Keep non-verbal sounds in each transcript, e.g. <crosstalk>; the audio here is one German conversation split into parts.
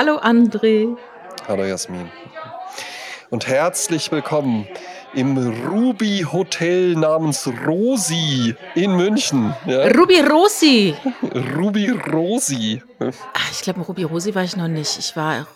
Hallo André. Hallo Jasmin. Und herzlich willkommen im Ruby Hotel namens Rosi in München. Ja? Ruby Rosi. Ruby Rosi. Ach, ich glaube, Ruby Rosi war ich noch nicht. Ich war,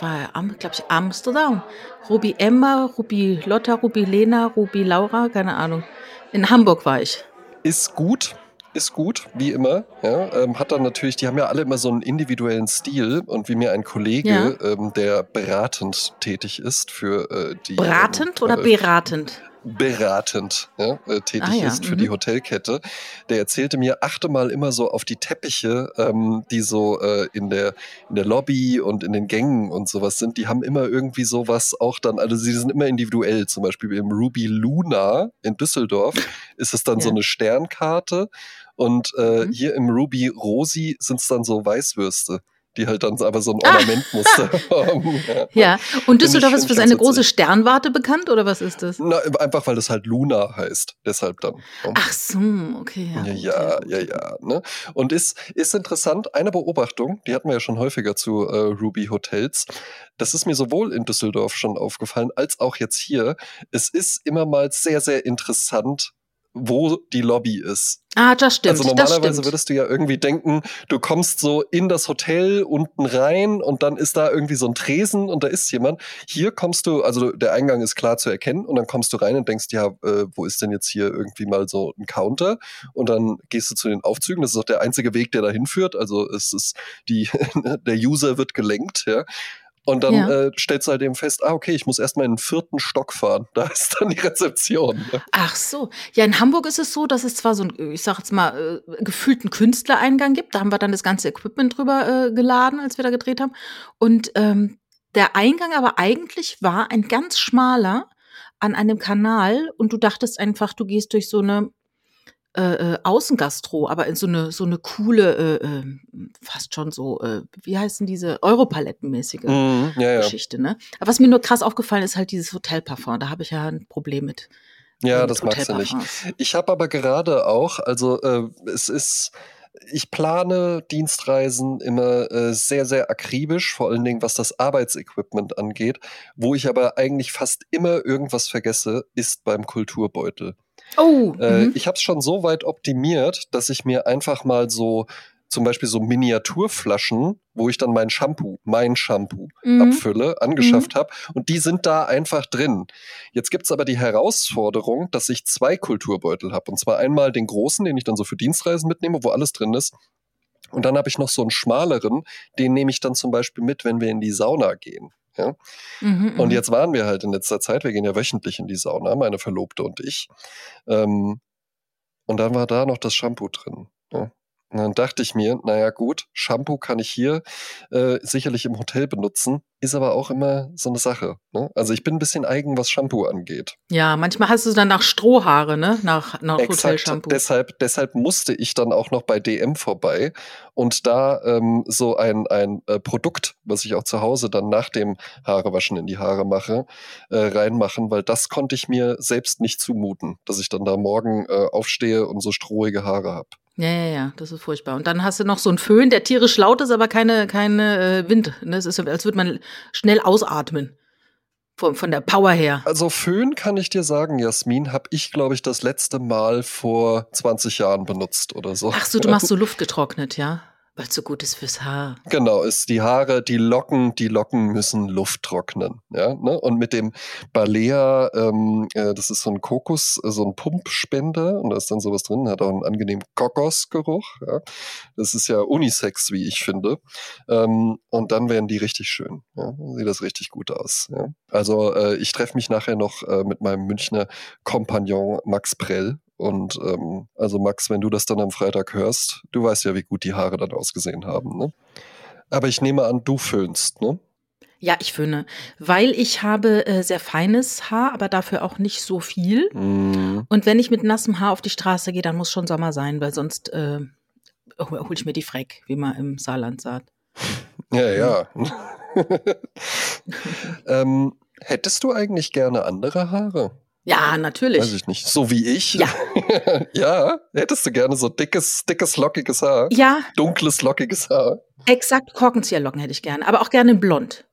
war glaube ich, Amsterdam. Ruby Emma, Ruby Lotta, Ruby Lena, Ruby Laura, keine Ahnung. In Hamburg war ich. Ist gut ist gut, wie immer. Ja, ähm, hat dann natürlich, die haben ja alle immer so einen individuellen Stil und wie mir ein Kollege, ja. ähm, der beratend tätig ist für äh, die. Beratend ähm, oder äh, beratend? beratend ja, äh, tätig ah, ja. ist für mhm. die Hotelkette. Der erzählte mir, achte mal immer so auf die Teppiche, ähm, die so äh, in, der, in der Lobby und in den Gängen und sowas sind. Die haben immer irgendwie sowas auch dann, also sie sind immer individuell. Zum Beispiel im Ruby Luna in Düsseldorf ist es dann ja. so eine Sternkarte und äh, mhm. hier im Ruby Rosi sind es dann so Weißwürste die halt dann aber so ein ah. Ornamentmuster <laughs> haben. Ja. ja. und Düsseldorf ist für seine große Sternwarte bekannt oder was ist das? Na, einfach weil es halt Luna heißt, deshalb dann. Ach so, okay. Ja, ja, okay. ja, ja. Ne? Und ist, ist interessant, eine Beobachtung, die hatten wir ja schon häufiger zu äh, Ruby Hotels. Das ist mir sowohl in Düsseldorf schon aufgefallen, als auch jetzt hier. Es ist immer mal sehr, sehr interessant, wo die Lobby ist. Ah, das stimmt. Also normalerweise stimmt. würdest du ja irgendwie denken, du kommst so in das Hotel unten rein und dann ist da irgendwie so ein Tresen und da ist jemand. Hier kommst du, also der Eingang ist klar zu erkennen und dann kommst du rein und denkst, ja, äh, wo ist denn jetzt hier irgendwie mal so ein Counter? Und dann gehst du zu den Aufzügen. Das ist auch der einzige Weg, der da hinführt. Also es ist die, <laughs> der User wird gelenkt, ja. Und dann ja. äh, stellst du halt eben fest, ah, okay, ich muss erstmal in den vierten Stock fahren. <laughs> Da ist dann die Rezeption. Ne? Ach so. Ja, in Hamburg ist es so, dass es zwar so einen, ich sag jetzt mal, äh, gefühlten Künstlereingang gibt. Da haben wir dann das ganze Equipment drüber äh, geladen, als wir da gedreht haben. Und ähm, der Eingang aber eigentlich war ein ganz schmaler an einem Kanal und du dachtest einfach, du gehst durch so eine äh, äh, Außengastro, aber in so eine so eine coole, äh, äh, fast schon so, äh, wie heißen diese Europalettenmäßige mm, ja, Geschichte, ne? Aber was mir nur krass aufgefallen ist, halt dieses Hotelparfum. Da habe ich ja ein Problem mit. Ja, das magst du nicht. Ich habe aber gerade auch, also äh, es ist ich plane Dienstreisen immer äh, sehr, sehr akribisch, vor allen Dingen was das Arbeitsequipment angeht. Wo ich aber eigentlich fast immer irgendwas vergesse, ist beim Kulturbeutel. Oh. Äh, mhm. ich habe es schon so weit optimiert, dass ich mir einfach mal so zum Beispiel so Miniaturflaschen, wo ich dann mein Shampoo, mein Shampoo mhm. abfülle, angeschafft mhm. habe. Und die sind da einfach drin. Jetzt gibt's aber die Herausforderung, dass ich zwei Kulturbeutel habe. Und zwar einmal den großen, den ich dann so für Dienstreisen mitnehme, wo alles drin ist. Und dann habe ich noch so einen schmaleren, den nehme ich dann zum Beispiel mit, wenn wir in die Sauna gehen. Ja? Mhm, und mhm. jetzt waren wir halt in letzter Zeit, wir gehen ja wöchentlich in die Sauna, meine Verlobte und ich. Ähm, und dann war da noch das Shampoo drin. Ja? Und dann dachte ich mir, naja gut, Shampoo kann ich hier äh, sicherlich im Hotel benutzen, ist aber auch immer so eine Sache. Ne? Also ich bin ein bisschen eigen, was Shampoo angeht. Ja, manchmal hast du dann nach Strohhaare, ne? Nach, nach Hotelshampoo. Deshalb, deshalb musste ich dann auch noch bei DM vorbei und da ähm, so ein, ein äh, Produkt, was ich auch zu Hause dann nach dem Haarewaschen in die Haare mache, äh, reinmachen, weil das konnte ich mir selbst nicht zumuten, dass ich dann da morgen äh, aufstehe und so strohige Haare habe. Ja, ja, ja, das ist furchtbar. Und dann hast du noch so einen Föhn, der tierisch laut ist, aber keine, keine äh, Wind. Ne? Es ist, als würde man schnell ausatmen. Von, von der Power her. Also Föhn kann ich dir sagen, Jasmin, habe ich, glaube ich, das letzte Mal vor 20 Jahren benutzt oder so. Ach so, du machst so <laughs> Luft getrocknet, ja? Weil es so gut ist fürs Haar. Genau, ist die Haare, die Locken, die Locken müssen Luft trocknen. Ja, ne? Und mit dem Balea, ähm, äh, das ist so ein Kokos, äh, so ein Pumpspender und da ist dann sowas drin, hat auch einen angenehmen Kokosgeruch. Ja? Das ist ja Unisex, wie ich finde. Ähm, und dann werden die richtig schön. Ja? Sieht das richtig gut aus. Ja? Also äh, ich treffe mich nachher noch äh, mit meinem Münchner Kompagnon Max Prell und ähm, also Max, wenn du das dann am Freitag hörst, du weißt ja, wie gut die Haare dann ausgesehen haben, ne? Aber ich nehme an, du föhnst, ne? Ja, ich föhne, weil ich habe äh, sehr feines Haar, aber dafür auch nicht so viel. Mm. Und wenn ich mit nassem Haar auf die Straße gehe, dann muss schon Sommer sein, weil sonst äh, hole ich mir die Freck, wie man im Saarland sagt. Ja, ja. <laughs> ähm, hättest du eigentlich gerne andere Haare? Ja, natürlich. Weiß ich nicht. So wie ich? Ja. <laughs> ja. Hättest du gerne so dickes, dickes, lockiges Haar? Ja. Dunkles, lockiges Haar? Exakt, Korkenzieherlocken hätte ich gerne, aber auch gerne in blond.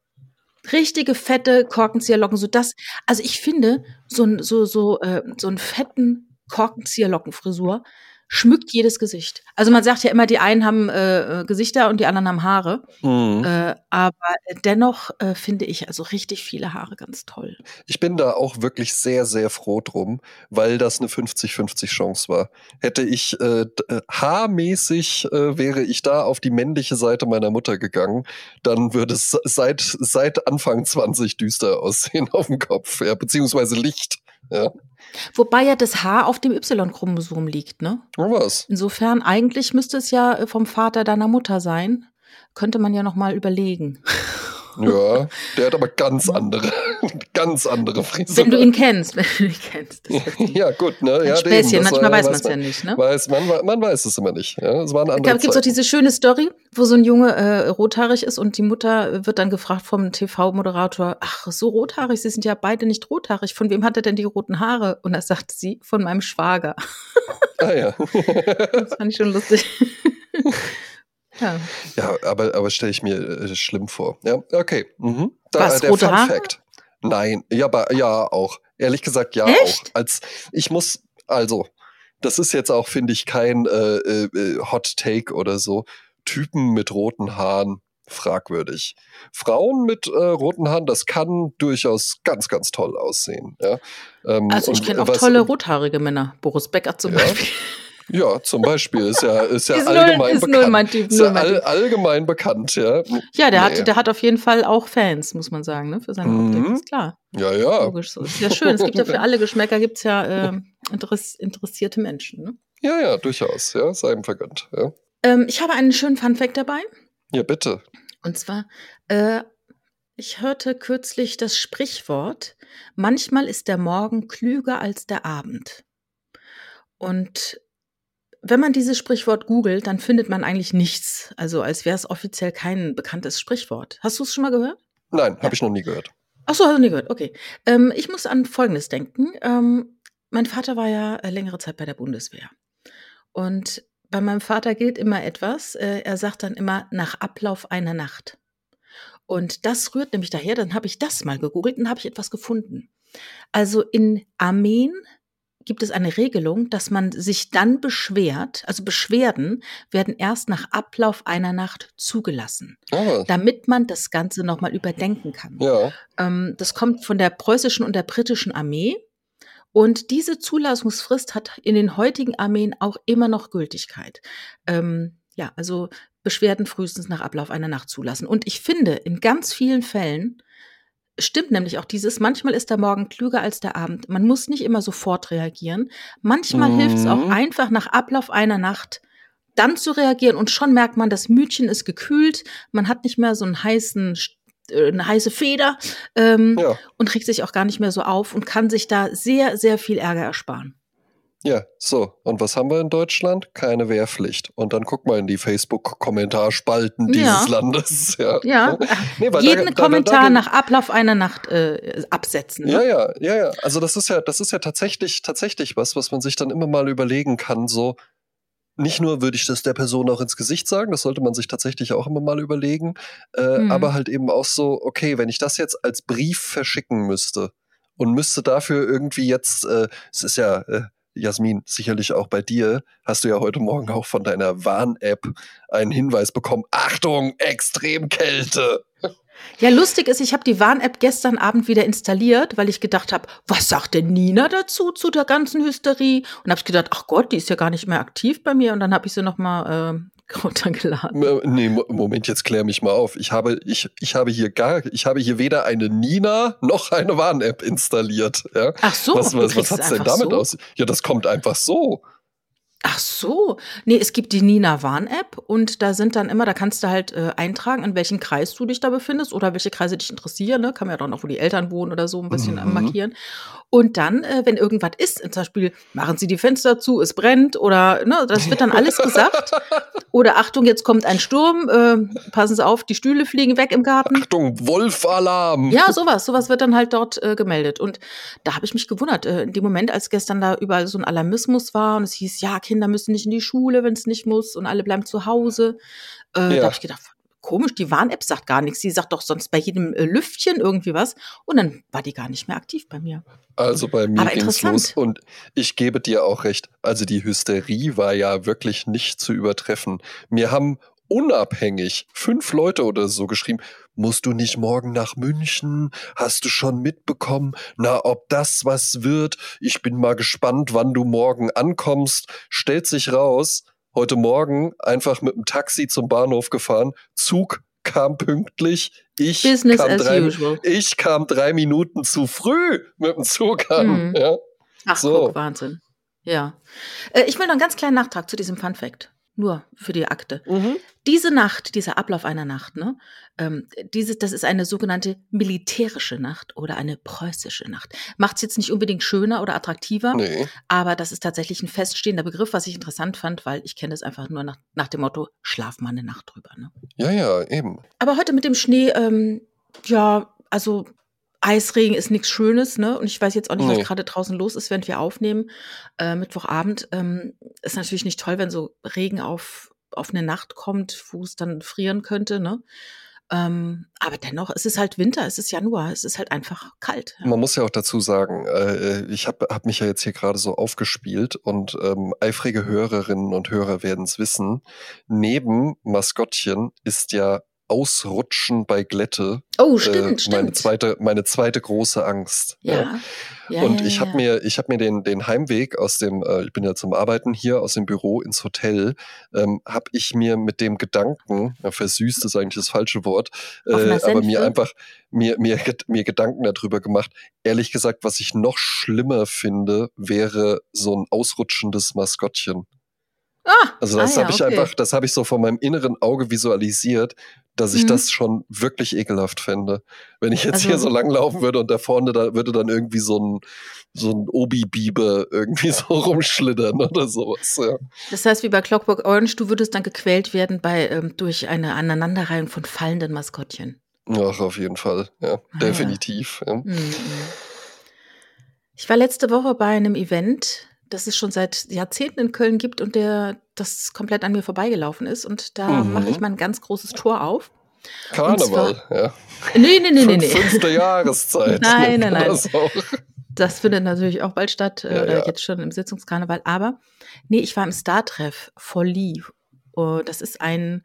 Richtige fette Korkenzieherlocken, so das. Also ich finde, so ein so so äh, so einen fetten Korkenzieherlockenfrisur schmückt jedes Gesicht. Also man sagt ja immer, die einen haben äh, äh, Gesichter und die anderen haben Haare. Mhm. Äh, aber dennoch äh, finde ich also richtig viele Haare ganz toll. Ich bin da auch wirklich sehr, sehr froh drum, weil das eine 50-50 Chance war. Hätte ich äh, äh, haarmäßig äh, wäre ich da auf die männliche Seite meiner Mutter gegangen, dann würde es seit, seit Anfang 20 düster aussehen <laughs> auf dem Kopf, ja, beziehungsweise Licht. Ja. Wobei ja das Haar auf dem Y-Chromosom liegt, ne? Oh, was? Insofern, eigentlich müsste es ja äh, vom Vater deiner Mutter sein. Könnte man ja noch mal überlegen. <laughs> Ja, der hat aber ganz andere, <laughs> ganz andere Frisur. Wenn du ihn kennst, <laughs> wenn du ihn kennst. ja, gut, ne? Ja, Späßchen, manchmal weiß man es ja nicht, ne? Weiß, man, man weiß es immer nicht. Ja, es waren andere Da gibt es auch diese schöne Story, wo so ein Junge äh, rothaarig ist und die Mutter wird dann gefragt vom TV-Moderator, ach, so rothaarig, sie sind ja beide nicht rothaarig. Von wem hat er denn die roten Haare? Und da sagt sie, von meinem Schwager. Ah ja. <laughs> das fand ich schon lustig. Ja, ja aber, aber stelle ich mir äh, schlimm vor. Ja, okay. Mhm. Da, Was, der rote Fun Haare? Fact. Nein, ja, aber, ja, auch. Ehrlich gesagt, ja, Echt? auch. Als ich muss, also, das ist jetzt auch, finde ich, kein äh, äh, Hot Take oder so. Typen mit roten Haaren, fragwürdig. Frauen mit äh, roten Haaren, das kann durchaus ganz, ganz toll aussehen. Ja? Ähm, also ich kenne auch tolle rothaarige Männer. Boris Becker zum ja? Beispiel. Ja, zum Beispiel ist ja, ist ja ist allgemein null, ist bekannt. Null mein typ, ist ja all, allgemein bekannt, ja. Ja, der, nee. hat, der hat auf jeden Fall auch Fans, muss man sagen, ne, für seine mhm. Optik, ist klar. Ja, ja. Logisch so. Ist ja schön, es gibt ja für alle Geschmäcker gibt's ja äh, interessierte Menschen, ne? Ja, ja, durchaus, ja, sei ihm vergönnt, ja. Ähm, ich habe einen schönen Funfact dabei. Ja, bitte. Und zwar, äh, ich hörte kürzlich das Sprichwort, manchmal ist der Morgen klüger als der Abend. Und wenn man dieses Sprichwort googelt, dann findet man eigentlich nichts. Also als wäre es offiziell kein bekanntes Sprichwort. Hast du es schon mal gehört? Nein, ja. habe ich noch nie gehört. Ach so, hast du nie gehört. Okay. Ähm, ich muss an Folgendes denken. Ähm, mein Vater war ja äh, längere Zeit bei der Bundeswehr. Und bei meinem Vater gilt immer etwas. Äh, er sagt dann immer nach Ablauf einer Nacht. Und das rührt nämlich daher, dann habe ich das mal gegoogelt und habe ich etwas gefunden. Also in Armeen gibt es eine Regelung, dass man sich dann beschwert, also Beschwerden werden erst nach Ablauf einer Nacht zugelassen, oh. damit man das Ganze nochmal überdenken kann. Ja. Ähm, das kommt von der preußischen und der britischen Armee. Und diese Zulassungsfrist hat in den heutigen Armeen auch immer noch Gültigkeit. Ähm, ja, also Beschwerden frühestens nach Ablauf einer Nacht zulassen. Und ich finde, in ganz vielen Fällen stimmt nämlich auch dieses, manchmal ist der Morgen klüger als der Abend. Man muss nicht immer sofort reagieren. Manchmal mhm. hilft es auch einfach nach Ablauf einer Nacht dann zu reagieren und schon merkt man, das Mütchen ist gekühlt, man hat nicht mehr so einen heißen äh, eine heiße Feder ähm, ja. und regt sich auch gar nicht mehr so auf und kann sich da sehr, sehr viel Ärger ersparen. Ja, so. Und was haben wir in Deutschland? Keine Wehrpflicht. Und dann guck mal in die Facebook-Kommentarspalten dieses <laughs> ja. Landes. Ja. ja. nee, Jeden da, Kommentar da, da, nach Ablauf einer Nacht äh, absetzen. Ne? Ja, ja, ja, ja. Also das ist ja, das ist ja tatsächlich, tatsächlich was, was man sich dann immer mal überlegen kann. So, nicht nur würde ich das der Person auch ins Gesicht sagen, das sollte man sich tatsächlich auch immer mal überlegen, äh, hm. aber halt eben auch so, okay, wenn ich das jetzt als Brief verschicken müsste und müsste dafür irgendwie jetzt, äh, es ist ja, äh, Jasmin, sicherlich auch bei dir, hast du ja heute Morgen auch von deiner Warn-App einen Hinweis bekommen. Achtung, Extremkälte! Ja, lustig ist, ich habe die Warn-App gestern Abend wieder installiert, weil ich gedacht habe, was sagt denn Nina dazu, zu der ganzen Hysterie? Und habe ich gedacht, ach Gott, die ist ja gar nicht mehr aktiv bei mir. Und dann habe ich sie noch mal äh, <laughs> runtergeladen. Nee, Moment, jetzt klär mich mal auf. Ich habe, ich, ich habe hier gar, ich habe hier weder eine Nina noch eine Warn-App installiert. Ja? Ach so, was, was, was hat's denn damit so? aus? Ja, das kommt einfach so. Ach so. Nee, es gibt die Nina Warn App und da sind dann immer, da kannst du halt äh, eintragen, in welchem Kreis du dich da befindest oder welche Kreise dich interessieren. Ne? Kann man ja dann auch, wo die Eltern wohnen oder so, ein bisschen Mhm. markieren. Und dann, äh, wenn irgendwas ist, zum Beispiel, machen Sie die Fenster zu, es brennt oder, ne, das wird dann alles gesagt. <laughs> Oder Achtung, jetzt kommt ein Sturm, äh, passen Sie auf, die Stühle fliegen weg im Garten. Achtung, Wolfalarm! Ja, sowas, sowas wird dann halt dort äh, gemeldet. Und da habe ich mich gewundert, äh, in dem Moment, als gestern da überall so ein Alarmismus war und es hieß, ja, Kinder müssen nicht in die Schule, wenn es nicht muss und alle bleiben zu Hause. Äh, Da Ja. habe ich gedacht, komisch, die Warn-App sagt gar nichts. Sie sagt doch sonst bei jedem äh, Lüftchen irgendwie was. Und dann war die gar nicht mehr aktiv bei mir. Also bei mir Aber ging's interessant. los und ich gebe dir auch recht. Also die Hysterie war ja wirklich nicht zu übertreffen. Mir haben unabhängig fünf Leute oder so geschrieben, musst du nicht morgen nach München? Hast du schon mitbekommen? Na, ob das was wird? Ich bin mal gespannt, wann du morgen ankommst. Stellt sich raus, heute Morgen einfach mit dem Taxi zum Bahnhof gefahren. Zug kam pünktlich. Ich Business kam as drei, usual. ich kam drei Minuten zu früh mit dem Zug an. Mhm. Ja. Ach, So. guck, Wahnsinn. Ja. Äh, ich will noch einen ganz kleinen Nachtrag zu diesem Fun Fact. Nur für die Akte. Diese Nacht, dieser Ablauf einer Nacht, ne, ähm, diese, das ist eine sogenannte militärische Nacht oder eine preußische Nacht. Macht es jetzt nicht unbedingt schöner oder attraktiver, Nee. aber das ist tatsächlich ein feststehender Begriff, was ich interessant fand, weil ich kenne es einfach nur nach, nach dem Motto, schlaf mal eine Nacht drüber. Ne? Ja, ja, eben. Aber heute mit dem Schnee, ähm, ja, also Eisregen ist nichts Schönes, ne? Und ich weiß jetzt auch nicht, Nee. was gerade draußen los ist, während wir aufnehmen. Äh, Mittwochabend ähm, ist natürlich nicht toll, wenn so Regen auf, auf eine Nacht kommt, wo es dann frieren könnte, ne? Ähm, aber dennoch, es ist halt Winter, es ist Januar, es ist halt einfach kalt. Ja. Man muss ja auch dazu sagen, äh, ich habe hab mich ja jetzt hier gerade so aufgespielt und ähm, eifrige Hörerinnen und Hörer werden es wissen. Neben Maskottchen ist ja Ausrutschen bei Glätte Oh, äh, stimmt, meine stimmt. zweite meine zweite große Angst. ja. ja. und ja, ich habe mir, ich habe mir den, den Heimweg aus dem, äh, ich bin ja zum Arbeiten hier aus dem Büro ins Hotel, ähm, habe ich mir mit dem Gedanken, ja, versüßt ist eigentlich das falsche Wort, äh, aber mir Senfe? einfach mir, mir, mir Gedanken darüber gemacht. Ehrlich gesagt, was ich noch schlimmer finde, wäre so ein ausrutschendes Maskottchen. Ah, Also das ah, ja, habe ich okay. einfach, das habe ich so von meinem inneren Auge visualisiert, dass ich Mhm. das schon wirklich ekelhaft fände. Wenn ich jetzt Also- hier so lang laufen würde und da vorne da würde dann irgendwie so ein so ein Obi-Biber irgendwie <laughs> so rumschlittern oder sowas. Ja. Das heißt, wie bei Clockwork Orange, du würdest dann gequält werden bei, ähm, durch eine Aneinanderreihung von fallenden Maskottchen. Ach, auf jeden Fall. Ja, Ah, definitiv. Ja. Mhm. Ich war letzte Woche bei einem Event, das es schon seit Jahrzehnten in Köln gibt und der das komplett an mir vorbeigelaufen ist. Und da Mhm. mache ich mal ein ganz großes Tor auf. Karneval, ja. Nee, nee, nee, nee, nee. Fünfte Jahreszeit. <laughs> Nein, nein, nein. Das. Das findet natürlich auch bald statt, äh, Ja, oder ja. jetzt schon im Sitzungskarneval. Aber nee, ich war im Star-Treff Folie. Oh, das ist ein,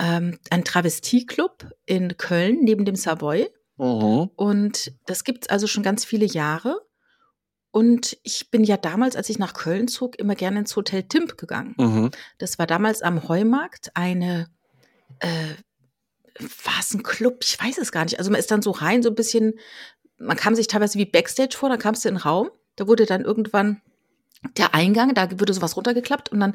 ähm, ein Travestie-Club in Köln neben dem Savoy. Mhm. Und das gibt's also schon ganz viele Jahre. Und ich bin ja damals, als ich nach Köln zog, immer gerne ins Hotel Timp gegangen. Mhm. Das war damals am Heumarkt eine, äh, war es ein Club? Ich weiß es gar nicht. Also man ist dann so rein, so ein bisschen, man kam sich teilweise wie Backstage vor, dann kamst du in den Raum, da wurde dann irgendwann der Eingang, da wurde sowas runtergeklappt und dann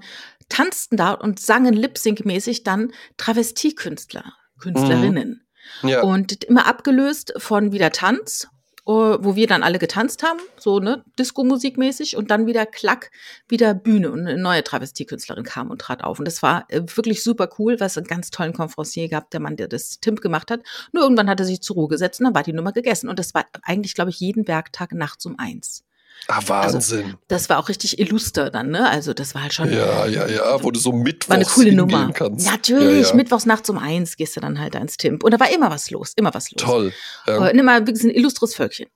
tanzten da und sangen Lip-Sync-mäßig dann Travestiekünstler, Künstlerinnen. Ja. Und immer abgelöst von wieder Tanz, wo wir dann alle getanzt haben, so ne, Disco-Musik-mäßig und dann wieder klack, wieder Bühne und eine neue Travestiekünstlerin kam und trat auf. Und das war äh, wirklich super cool, was einen ganz tollen Konferencier gab, der Mann, der das Timp gemacht hat. Nur irgendwann hat er sich zur Ruhe gesetzt und dann war die Nummer gegessen. Und das war eigentlich, glaube ich, jeden Werktag nachts um eins. Ah, Wahnsinn. Das war auch richtig illuster dann, ne? Also das war halt schon. ja, ja, ja, wo du so mittwochs War eine coole Nummer. kannst. Natürlich, ja, ja. mittwochs nachts um eins gehst du dann halt da ins Timp. Und da war immer was los, immer was los. Toll. Ja. Äh, immer wirklich ein illustres Völkchen.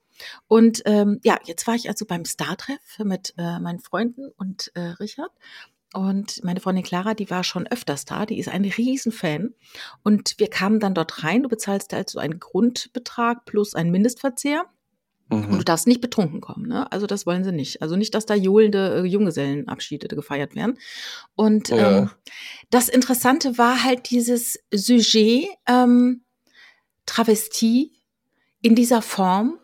Und ähm, ja, jetzt war ich also beim Star-Treff mit äh, meinen Freunden und äh, Richard. Und meine Freundin Clara, die war schon öfters da, die ist ein Riesenfan. Und wir kamen dann dort rein, du bezahlst also einen Grundbetrag plus einen Mindestverzehr. Und du Mhm. darfst nicht betrunken kommen, ne? Also das wollen sie nicht. Also nicht, dass da johlende äh, Junggesellenabschiede gefeiert werden. Und Ja. ähm, das Interessante war halt dieses Sujet ähm, Travestie in dieser Form,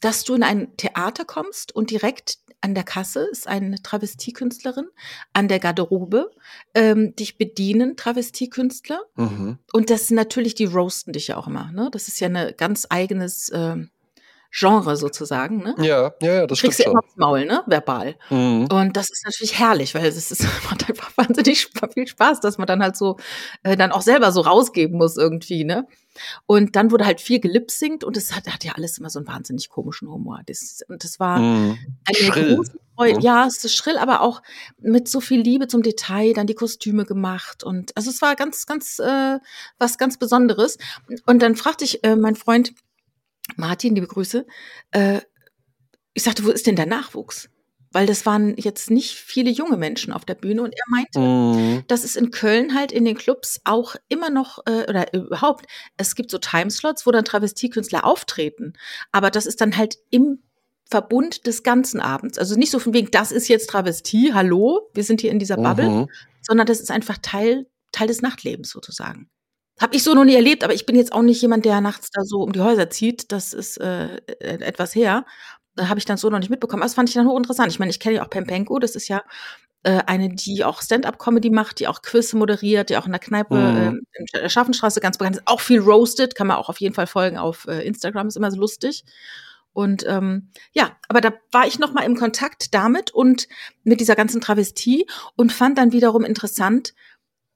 dass du in ein Theater kommst und direkt an der Kasse ist eine Travestiekünstlerin, an der Garderobe ähm, dich bedienen Travestiekünstler. Mhm. Und das sind natürlich, die roasten dich ja auch immer. Ne? Das ist ja ein ganz eigenes ähm, Genre sozusagen. Ne? Ja, ja, ja, das Kriegst stimmt du schon. immer aufs Maul, ne? verbal. Mhm. Und das ist natürlich herrlich, weil es ist, <laughs> macht einfach wahnsinnig viel Spaß, dass man dann halt so äh, dann auch selber so rausgeben muss irgendwie, ne? Und dann wurde halt viel gelipsingt und es hat, hat ja alles immer so einen wahnsinnig komischen Humor. Das, und das war Mhm. eine Schrill. große Freude. ne? Ja, es ist schrill, aber auch mit so viel Liebe zum Detail, dann die Kostüme gemacht und also es war ganz, ganz äh, was ganz Besonderes. Und dann fragte ich äh, mein Freund Martin, liebe Grüße, äh, ich sagte, wo ist denn der Nachwuchs? Weil das waren jetzt nicht viele junge Menschen auf der Bühne und er meinte, Mhm. dass es in Köln halt in den Clubs auch immer noch äh, oder überhaupt, es gibt so Timeslots, wo dann Travestiekünstler auftreten, aber das ist dann halt im Verbund des ganzen Abends. Also nicht so von wegen, das ist jetzt Travestie, hallo, wir sind hier in dieser Bubble, Mhm. sondern das ist einfach Teil, Teil des Nachtlebens sozusagen. Habe ich so noch nie erlebt, aber ich bin jetzt auch nicht jemand, der nachts da so um die Häuser zieht. Das ist äh, äh, etwas her. Habe ich dann so noch nicht mitbekommen. Aber das fand ich dann hochinteressant. Ich meine, ich kenne ja auch Pempenko, das ist ja äh, eine, die auch Stand-up-Comedy macht, die auch Quiz moderiert, die auch in der Kneipe Mhm. äh, in der Schaffenstraße ganz bekannt ist. Auch viel roasted, kann man auch auf jeden Fall folgen auf äh, Instagram, ist immer so lustig. Und ähm, ja, aber da war ich noch mal im Kontakt damit und mit dieser ganzen Travestie und fand dann wiederum interessant,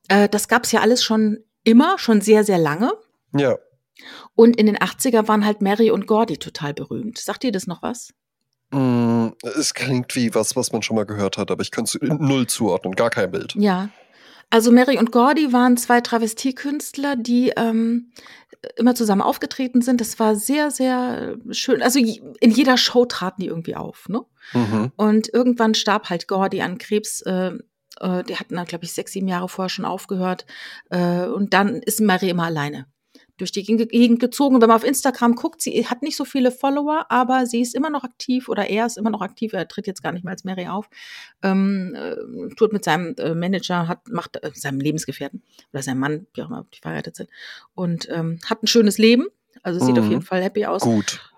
äh, das gab's ja alles schon immer, schon sehr, sehr lange. Ja. Und in den 80er waren halt Mary und Gordy total berühmt. Sagt ihr das noch was? Mm, Es klingt wie was, was man schon mal gehört hat, aber ich könnte es null zuordnen, gar kein Bild. Ja. Also Mary und Gordy waren zwei Travestiekünstler, die ähm, immer zusammen aufgetreten sind. Das war sehr, sehr schön. Also in jeder Show traten die irgendwie auf, ne? Mhm. Und irgendwann starb halt Gordy an Krebs. Äh, äh, die hatten dann, glaube ich, sechs, sieben Jahre vorher schon aufgehört. Äh, und dann ist Mary immer alleine durch die Gegend gezogen. Und wenn man auf Instagram guckt, sie hat nicht so viele Follower, aber sie ist immer noch aktiv oder er ist immer noch aktiv. Er tritt jetzt gar nicht mehr als Mary auf. Ähm, äh, tut mit seinem äh, Manager, hat, macht äh, seinem Lebensgefährten oder seinem Mann, wie auch immer, die verheiratet sind, und ähm, hat ein schönes Leben. Also sieht Mhm. auf jeden Fall happy aus. Gut.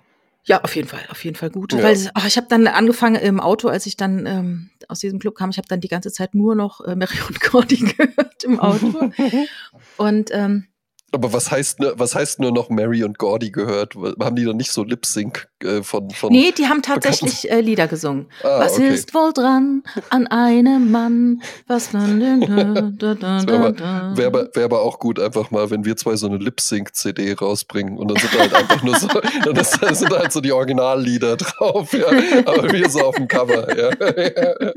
Ja, auf jeden Fall, auf jeden Fall gut. Ja. Weil ach, ich habe dann angefangen im Auto, als ich dann ähm, aus diesem Club kam, ich habe dann die ganze Zeit nur noch äh, Mary und Cordy <laughs> gehört im Auto. <laughs> und ähm, Aber was heißt, was heißt nur noch Mary und Gordy gehört? Haben die dann nicht so Lip-Sync äh, von, von. nee, die haben tatsächlich äh, Lieder gesungen. Ah, was okay. ist wohl dran an einem Mann? Was <laughs> wäre aber, wär aber, wär aber auch gut, einfach mal, wenn wir zwei so eine Lip-Sync-CD rausbringen und dann sind da halt einfach nur so, <laughs> dann ist, da sind da halt so die Originallieder drauf, ja. Aber wir so auf dem Cover, ja. <laughs>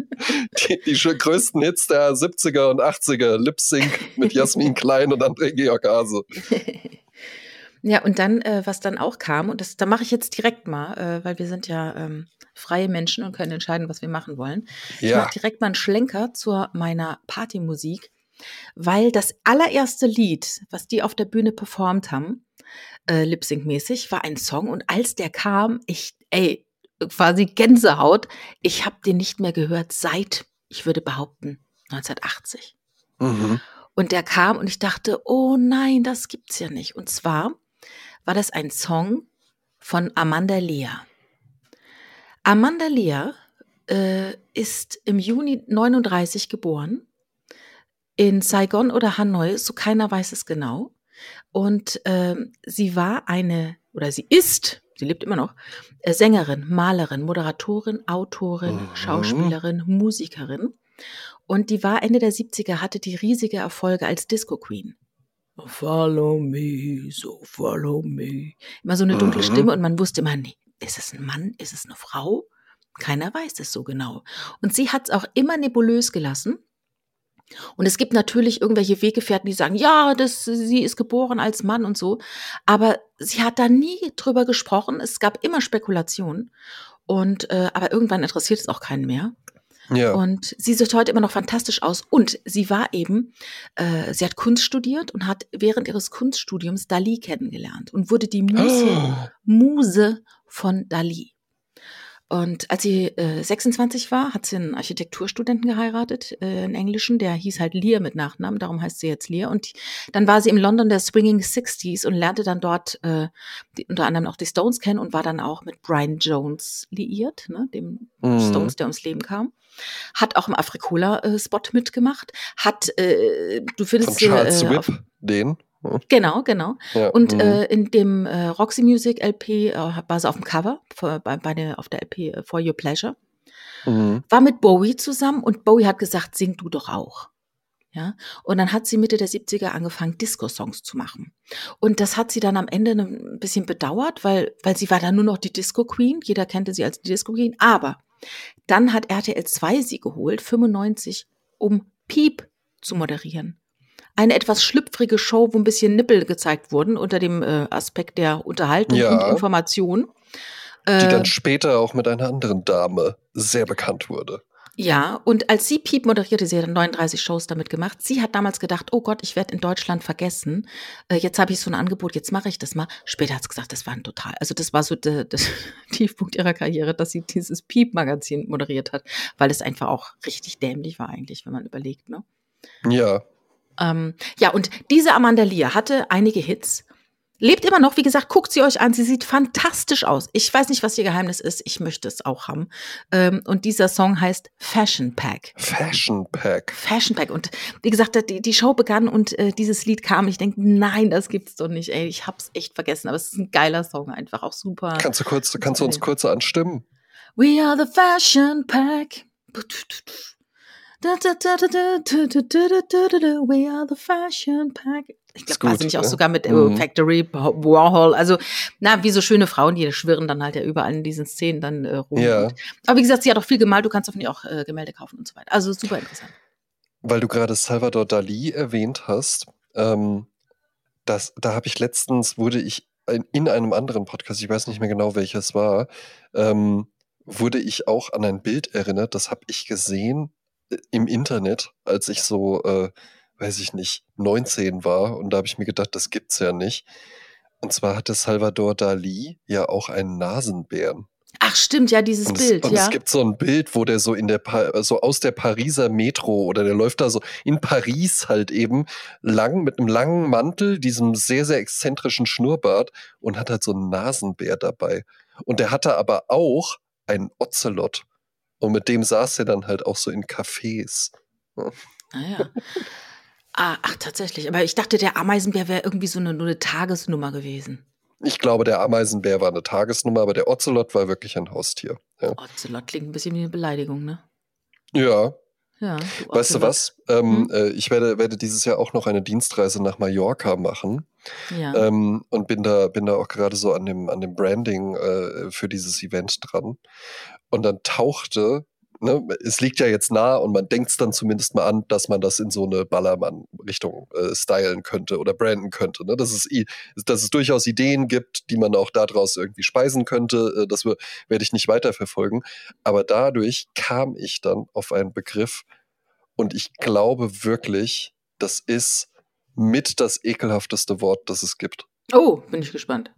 Die, die größten Hits der 70er und 80er, Lip-Sync mit Jasmin Klein und André Georg Hase. <laughs> Ja, und dann, äh, was dann auch kam, und das, da mache ich jetzt direkt mal, äh, weil wir sind ja ähm, freie Menschen und können entscheiden, was wir machen wollen. Ich Ja. mache direkt mal einen Schlenker zu meiner Partymusik, weil das allererste Lied, was die auf der Bühne performt haben, äh, Lip-Sync-mäßig, war ein Song. Und als der kam, ich, ey, quasi Gänsehaut, ich habe den nicht mehr gehört seit, ich würde behaupten, 1980. Mhm. Und der kam und ich dachte, oh nein, das gibt's ja nicht. Und zwar war das ein Song von Amanda Lear. Amanda Lear äh, ist im Juni 39 geboren. In Saigon oder Hanoi, so keiner weiß es genau. Und ähm, sie war eine, oder sie ist, sie lebt immer noch, äh, Sängerin, Malerin, Moderatorin, Autorin, Mhm. Schauspielerin, Musikerin. Und die war Ende der 70er, hatte die riesige Erfolge als Disco Queen. Follow me, so follow me. Immer so eine dunkle Mhm. Stimme und man wusste immer, nee, ist es ein Mann, ist es eine Frau? Keiner weiß es so genau. Und sie hat es auch immer nebulös gelassen. Und es gibt natürlich irgendwelche Weggefährten, die sagen, ja, das, sie ist geboren als Mann und so. Aber sie hat da nie drüber gesprochen. Es gab immer Spekulationen. Und äh, aber irgendwann interessiert es auch keinen mehr. Ja. Und sie sieht heute immer noch fantastisch aus. Und sie war eben, äh, sie hat Kunst studiert und hat während ihres Kunststudiums Dali kennengelernt und wurde die Muse, Oh. Muse von Dali. Und als sie äh, 26 war, hat sie einen Architekturstudenten geheiratet, äh, einen englischen, der hieß halt Lear mit Nachnamen, darum heißt sie jetzt Lear. Und dann war sie im London der Swinging Sixties und lernte dann dort äh, die, unter anderem auch die Stones kennen und war dann auch mit Brian Jones liiert, ne, dem mhm. Stones, der ums Leben kam. Hat auch im Afrikola-Spot äh, mitgemacht. Hat, äh, du findest Von Charles äh, Whip, den? Genau, genau. Ja, und mhm. äh, in dem äh, Roxy Music LP äh, war sie auf dem Cover für, bei, bei der, auf der LP äh, For Your Pleasure. Mhm. War mit Bowie zusammen und Bowie hat gesagt, sing du doch auch. Ja, und dann hat sie Mitte der 70er angefangen, Disco-Songs zu machen. Und das hat sie dann am Ende ein bisschen bedauert, weil, weil sie war dann nur noch die Disco-Queen. Jeder kannte sie als die Disco-Queen. Aber dann hat RTL 2 sie geholt, 95, um Piep zu moderieren eine etwas schlüpfrige Show, wo ein bisschen Nippel gezeigt wurden unter dem äh, Aspekt der Unterhaltung ja. und Information. Die äh, dann später auch mit einer anderen Dame sehr bekannt wurde. Ja, und als sie Piep moderierte, sie hat 39 Shows damit gemacht. Sie hat damals gedacht, oh Gott, ich werde in Deutschland vergessen. Äh, jetzt habe ich so ein Angebot, jetzt mache ich das mal. Später hat sie gesagt, das war ein total. Also das war so der, der <laughs> Tiefpunkt ihrer Karriere, dass sie dieses Piep-Magazin moderiert hat, weil es einfach auch richtig dämlich war eigentlich, wenn man überlegt, ne? Ja, ähm, ja, und diese Amanda Lear hatte einige Hits. Lebt immer noch, wie gesagt, guckt sie euch an. Sie sieht fantastisch aus. Ich weiß nicht, was ihr Geheimnis ist. Ich möchte es auch haben. Ähm, und dieser Song heißt Fashion Pack. Fashion Pack. Fashion Pack. Und wie gesagt, die, die Show begann und äh, dieses Lied kam. Ich denke, nein, das gibt's doch nicht. Ey, ich hab's echt vergessen. Aber es ist ein geiler Song einfach, auch super. Kannst du kurz, kannst du uns kurz anstimmen? We are the Fashion Pack. We are the fashion pack. Ich glaube, war nicht auch sogar mit mhm. Factory, Warhol. Also, na, wie so schöne Frauen, die schwirren dann halt ja überall in diesen Szenen dann äh, rum. Ja. Aber wie gesagt, sie hat auch viel gemalt. Du kannst davon auch äh, Gemälde kaufen und so weiter. Also super interessant. Weil du gerade Salvador Dali erwähnt hast, ähm, das, da habe ich letztens, wurde ich in, in, einem anderen Podcast, ich weiß nicht mehr genau welches war, ähm, wurde ich auch an ein Bild erinnert, das habe ich gesehen im Internet, als ich so, äh, weiß ich nicht, 19 war. Und da habe ich mir gedacht, das gibt's ja nicht. Und zwar hatte Salvador Dali ja auch einen Nasenbären. Ach stimmt, ja, dieses und Bild. und ja. es gibt so ein Bild, wo der so in der pa so aus der Pariser Metro oder der läuft da so in Paris halt eben lang mit einem langen Mantel, diesem sehr sehr exzentrischen Schnurrbart und hat halt so einen Nasenbär dabei. Und der hatte aber auch einen Ocelot. Und mit dem saß er dann halt auch so in Cafés. Ah ja. ah, ach, tatsächlich. Aber ich dachte, der Ameisenbär wäre irgendwie so eine, nur eine Tagesnummer gewesen. Ich glaube, der Ameisenbär war eine Tagesnummer, aber der Ocelot war wirklich ein Haustier. Ja. Ocelot klingt ein bisschen wie eine Beleidigung, ne? Ja. Ja, du weißt du was? Ähm, hm? äh, ich werde, werde dieses Jahr auch noch eine Dienstreise nach Mallorca machen. Ja. Ähm, und bin da, bin da auch gerade so an dem, an dem Branding äh, für dieses Event dran. Und dann tauchte, ne, es liegt ja jetzt nah und man denkt es dann zumindest mal an, dass man das in so eine Ballermann-Richtung äh, stylen könnte oder branden könnte. Ne? Dass, es, dass es durchaus Ideen gibt, die man auch daraus irgendwie speisen könnte. Äh, das werde ich nicht weiterverfolgen. Aber dadurch kam ich dann auf einen Begriff und ich glaube wirklich, das ist mit das ekelhafteste Wort, das es gibt. Oh, bin ich gespannt.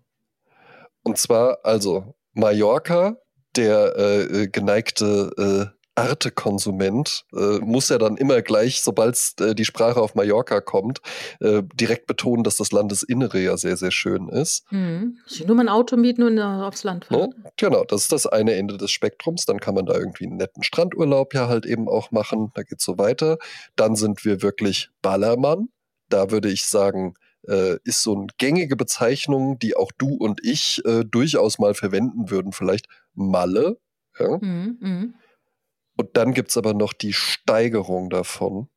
Und zwar, also, Mallorca der äh, äh, geneigte äh, Arte-Konsument äh, muss ja dann immer gleich, sobald äh, die Sprache auf Mallorca kommt, äh, direkt betonen, dass das Landesinnere ja sehr, sehr schön ist. Mhm. Nur mein Auto mieten und aufs Land fahren. Ja, genau, das ist das eine Ende des Spektrums. Dann kann man da irgendwie einen netten Strandurlaub ja halt eben auch machen. Da geht's so weiter. Dann sind wir wirklich Ballermann. Da würde ich sagen, äh, ist so eine gängige Bezeichnung, die auch du und ich äh, durchaus mal verwenden würden, vielleicht Malle. Ja? Mhm, mh. Und dann gibt es aber noch die Steigerung davon.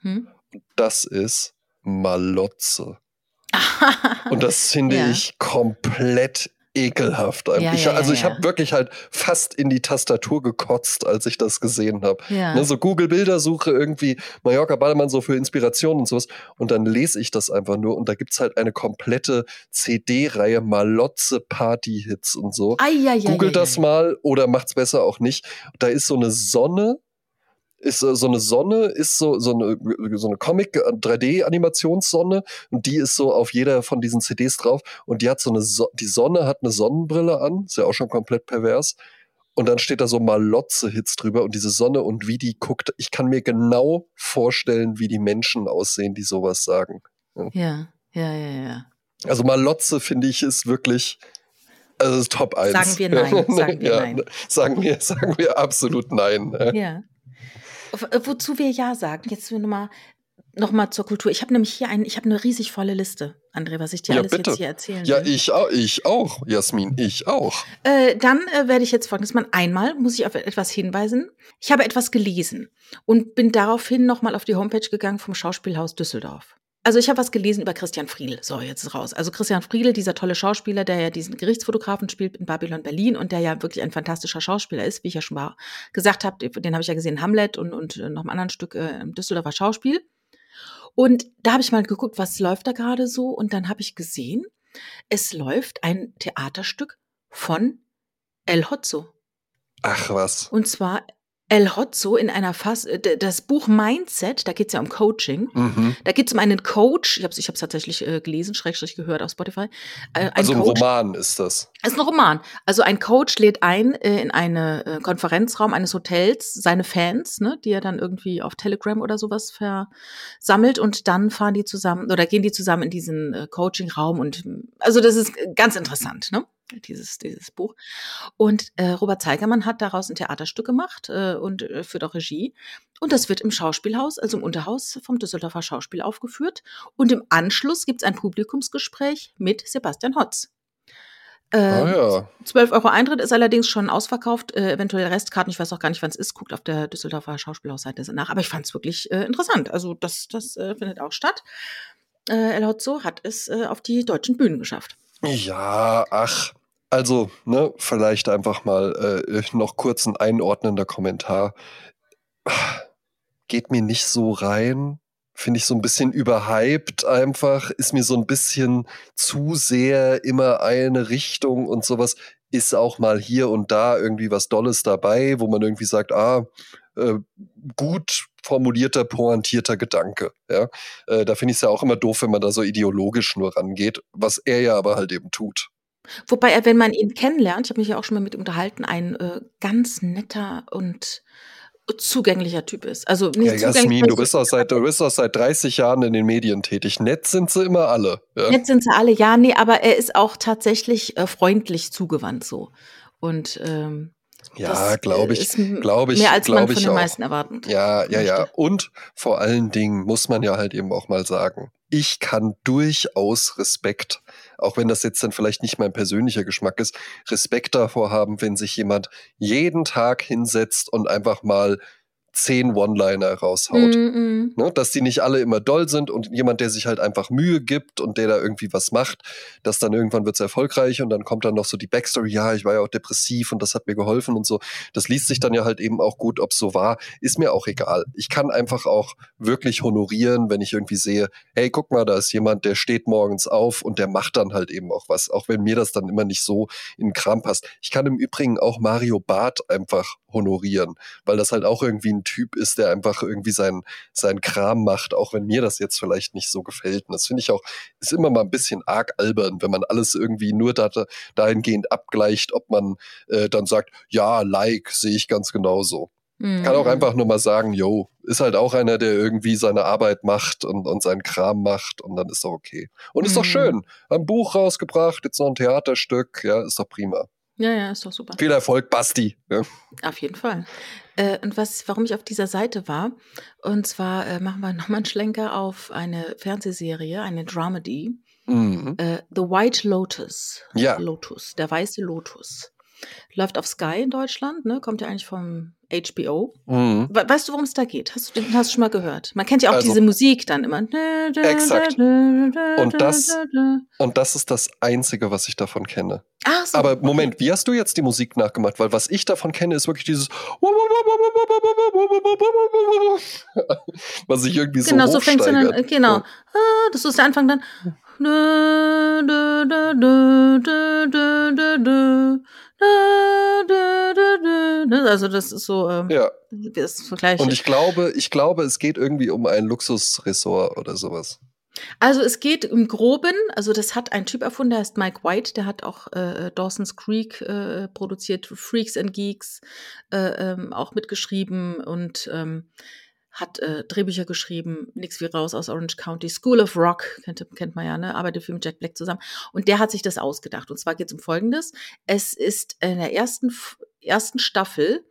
Hm? Das ist Malotze. <laughs> und das finde ja. ich komplett ekelhaft. Ja, ich, ja, also ich habe wirklich halt fast in die Tastatur gekotzt, als ich das gesehen habe. Ne, so Google-Bildersuche irgendwie, Mallorca Ballermann so für Inspiration und sowas. Und dann lese ich das einfach nur und da gibt es halt eine komplette CD-Reihe Malotze Party-Hits und so. Ai, Google das mal oder macht's besser auch nicht. Da ist so eine Sonne ist äh, so eine Sonne, ist so, so eine, so eine Comic-3D-Animationssonne äh, und die ist so auf jeder von diesen CDs drauf und die hat so eine, so die Sonne hat eine Sonnenbrille an, ist ja auch schon komplett pervers und dann steht da so Malotze-Hits drüber und diese Sonne und wie die guckt. Ich kann mir genau vorstellen, wie die Menschen aussehen, die sowas sagen. Ja, ja, ja, ja. Also Malotze, finde ich, ist wirklich also ist Top 1. Sagen wir nein. Sagen wir <laughs> ja, nein. Sagen wir, sagen wir absolut nein. Ja. Wozu wir ja sagen, jetzt nochmal Nochmal zur Kultur. Ich habe nämlich hier ein, ich habe eine riesig volle Liste, André, was ich dir ja, alles bitte. jetzt hier erzählen Ja, will. ich auch, ich auch, Jasmin, ich auch. Äh, dann äh, werde ich jetzt folgendes machen. Einmal muss ich auf etwas hinweisen. Ich habe etwas gelesen und bin daraufhin nochmal auf die Homepage gegangen vom Schauspielhaus Düsseldorf. Also ich habe was gelesen über Christian Friedl. So, jetzt ist raus. Also Christian Friedl, dieser tolle Schauspieler, der ja diesen Gerichtsfotografen spielt in Babylon Berlin und der ja wirklich ein fantastischer Schauspieler ist, wie ich ja schon mal gesagt habe. Den habe ich ja gesehen, Hamlet und, und noch ein anderes Stück äh, im Düsseldorfer Schauspiel. Und da habe ich mal geguckt, was läuft da gerade so. Und dann habe ich gesehen, es läuft ein Theaterstück von El Hotzo. Ach was. Und zwar El Hotzo in einer Fass, äh, das Buch Mindset, da geht es ja um Coaching. Mhm. Da geht es um einen Coach, ich habe es ich tatsächlich äh, gelesen, schrägstrich gehört auf Spotify. Äh, also ein Coach, Roman ist das. Es ist ein Roman. Also ein Coach lädt ein äh, in einen äh, Konferenzraum eines Hotels seine Fans, ne, die er dann irgendwie auf Telegram oder sowas versammelt und dann fahren die zusammen oder gehen die zusammen in diesen äh, Coaching-Raum und also das ist ganz interessant, ne? Dieses, dieses Buch. Und äh, Robert Zeigermann hat daraus ein Theaterstück gemacht äh, und äh, führt auch Regie. Und das wird im Schauspielhaus, also im Unterhaus vom Düsseldorfer Schauspiel aufgeführt. Und im Anschluss gibt es ein Publikumsgespräch mit Sebastian Hotz. Äh, ah, ja. 12 Euro Eintritt ist allerdings schon ausverkauft. Äh, eventuell Restkarten, ich weiß auch gar nicht, wann es ist. Guckt auf der Düsseldorfer Schauspielhausseite nach. Aber ich fand es wirklich äh, interessant. Also das, das äh, findet auch statt. Äh, El Hotzo hat es äh, auf die deutschen Bühnen geschafft. Ja, ach, also, ne, vielleicht einfach mal äh, noch kurz ein einordnender Kommentar. Geht mir nicht so rein. Finde ich so ein bisschen überhyped einfach. Ist mir so ein bisschen zu sehr immer eine Richtung und sowas. Ist auch mal hier und da irgendwie was Dolles dabei, wo man irgendwie sagt, ah, äh, gut formulierter, pointierter Gedanke. Ja? Äh, da finde ich es ja auch immer doof, wenn man da so ideologisch nur rangeht, was er ja aber halt eben tut. Wobei er, wenn man ihn kennenlernt, ich habe mich ja auch schon mal mit ihm unterhalten, ein äh, ganz netter und zugänglicher Typ ist. Also nicht ja, Jasmin, du bist, auch seit, du bist auch seit 30 Jahren in den Medien tätig. Nett sind sie immer alle. Ja? Nett sind sie alle, ja, nee, aber er ist auch tatsächlich äh, freundlich zugewandt so. Und ähm, ja, glaube ich, glaube ich, mehr als man von den meisten erwarten. Ja, ja, ja. Und vor allen Dingen muss man ja halt eben auch mal sagen, ich kann durchaus Respekt, auch wenn das jetzt dann vielleicht nicht mein persönlicher Geschmack ist, Respekt davor haben, wenn sich jemand jeden Tag hinsetzt und einfach mal zehn One-Liner raushaut. Mm -mm. Ne, dass die nicht alle immer doll sind und jemand, der sich halt einfach Mühe gibt und der da irgendwie was macht, dass dann irgendwann wird es erfolgreich und dann kommt dann noch so die Backstory, ja, ich war ja auch depressiv und das hat mir geholfen und so. Das liest sich dann ja halt eben auch gut, ob es so war, ist mir auch egal. Ich kann einfach auch wirklich honorieren, wenn ich irgendwie sehe, hey, guck mal, da ist jemand, der steht morgens auf und der macht dann halt eben auch was, auch wenn mir das dann immer nicht so in den Kram passt. Ich kann im Übrigen auch Mario Barth einfach honorieren, weil das halt auch irgendwie ein Typ ist, der einfach irgendwie seinen sein Kram macht, auch wenn mir das jetzt vielleicht nicht so gefällt. Und das finde ich auch, ist immer mal ein bisschen arg albern, wenn man alles irgendwie nur da, dahingehend abgleicht, ob man äh, dann sagt, ja, like, sehe ich ganz genauso. Mhm. Kann auch mhm. einfach nur mal sagen, yo, ist halt auch einer, der irgendwie seine Arbeit macht und, und seinen Kram macht und dann ist doch okay. Und ist mhm. doch schön. Ein Buch rausgebracht, jetzt noch ein Theaterstück, ja, ist doch prima. Ja, ja, ist doch super. Viel Erfolg, Basti. Ja. Auf jeden Fall. Äh, und was, warum ich auf dieser Seite war, und zwar äh, machen wir <laughs> nochmal einen Schlenker auf eine Fernsehserie, eine Dramedy. Mhm. Äh, The White Lotus. Ja. Lotus, der weiße Lotus. Läuft auf Sky in Deutschland, ne? Kommt ja eigentlich vom HBO. Mhm. Weißt du, worum es da geht? Hast du, hast du schon mal gehört? Man kennt ja auch also, diese Musik dann immer. Exakt. Und das, und das ist das Einzige, was ich davon kenne. Ach so, Aber Moment, okay. wie hast du jetzt die Musik nachgemacht? Weil was ich davon kenne, ist wirklich dieses <laughs> was sich irgendwie so Genau, so fängt es dann, genau. Ah, das ist der Anfang dann. Also das ist so, ähm, ja. das Vergleich. Und ich glaube, ich glaube, es geht irgendwie um ein Luxusressort oder sowas. Also es geht im Groben, also das hat ein Typ erfunden, der heißt Mike White, der hat auch äh, Dawson's Creek äh, produziert, Freaks and Geeks äh, ähm, auch mitgeschrieben und ähm, hat äh, Drehbücher geschrieben, nix wie raus aus Orange County, School of Rock, kennt, kennt man ja, ne? arbeitet viel mit Jack Black zusammen. Und der hat sich das ausgedacht. Und zwar geht es um Folgendes. Es ist in der ersten, ersten Staffel,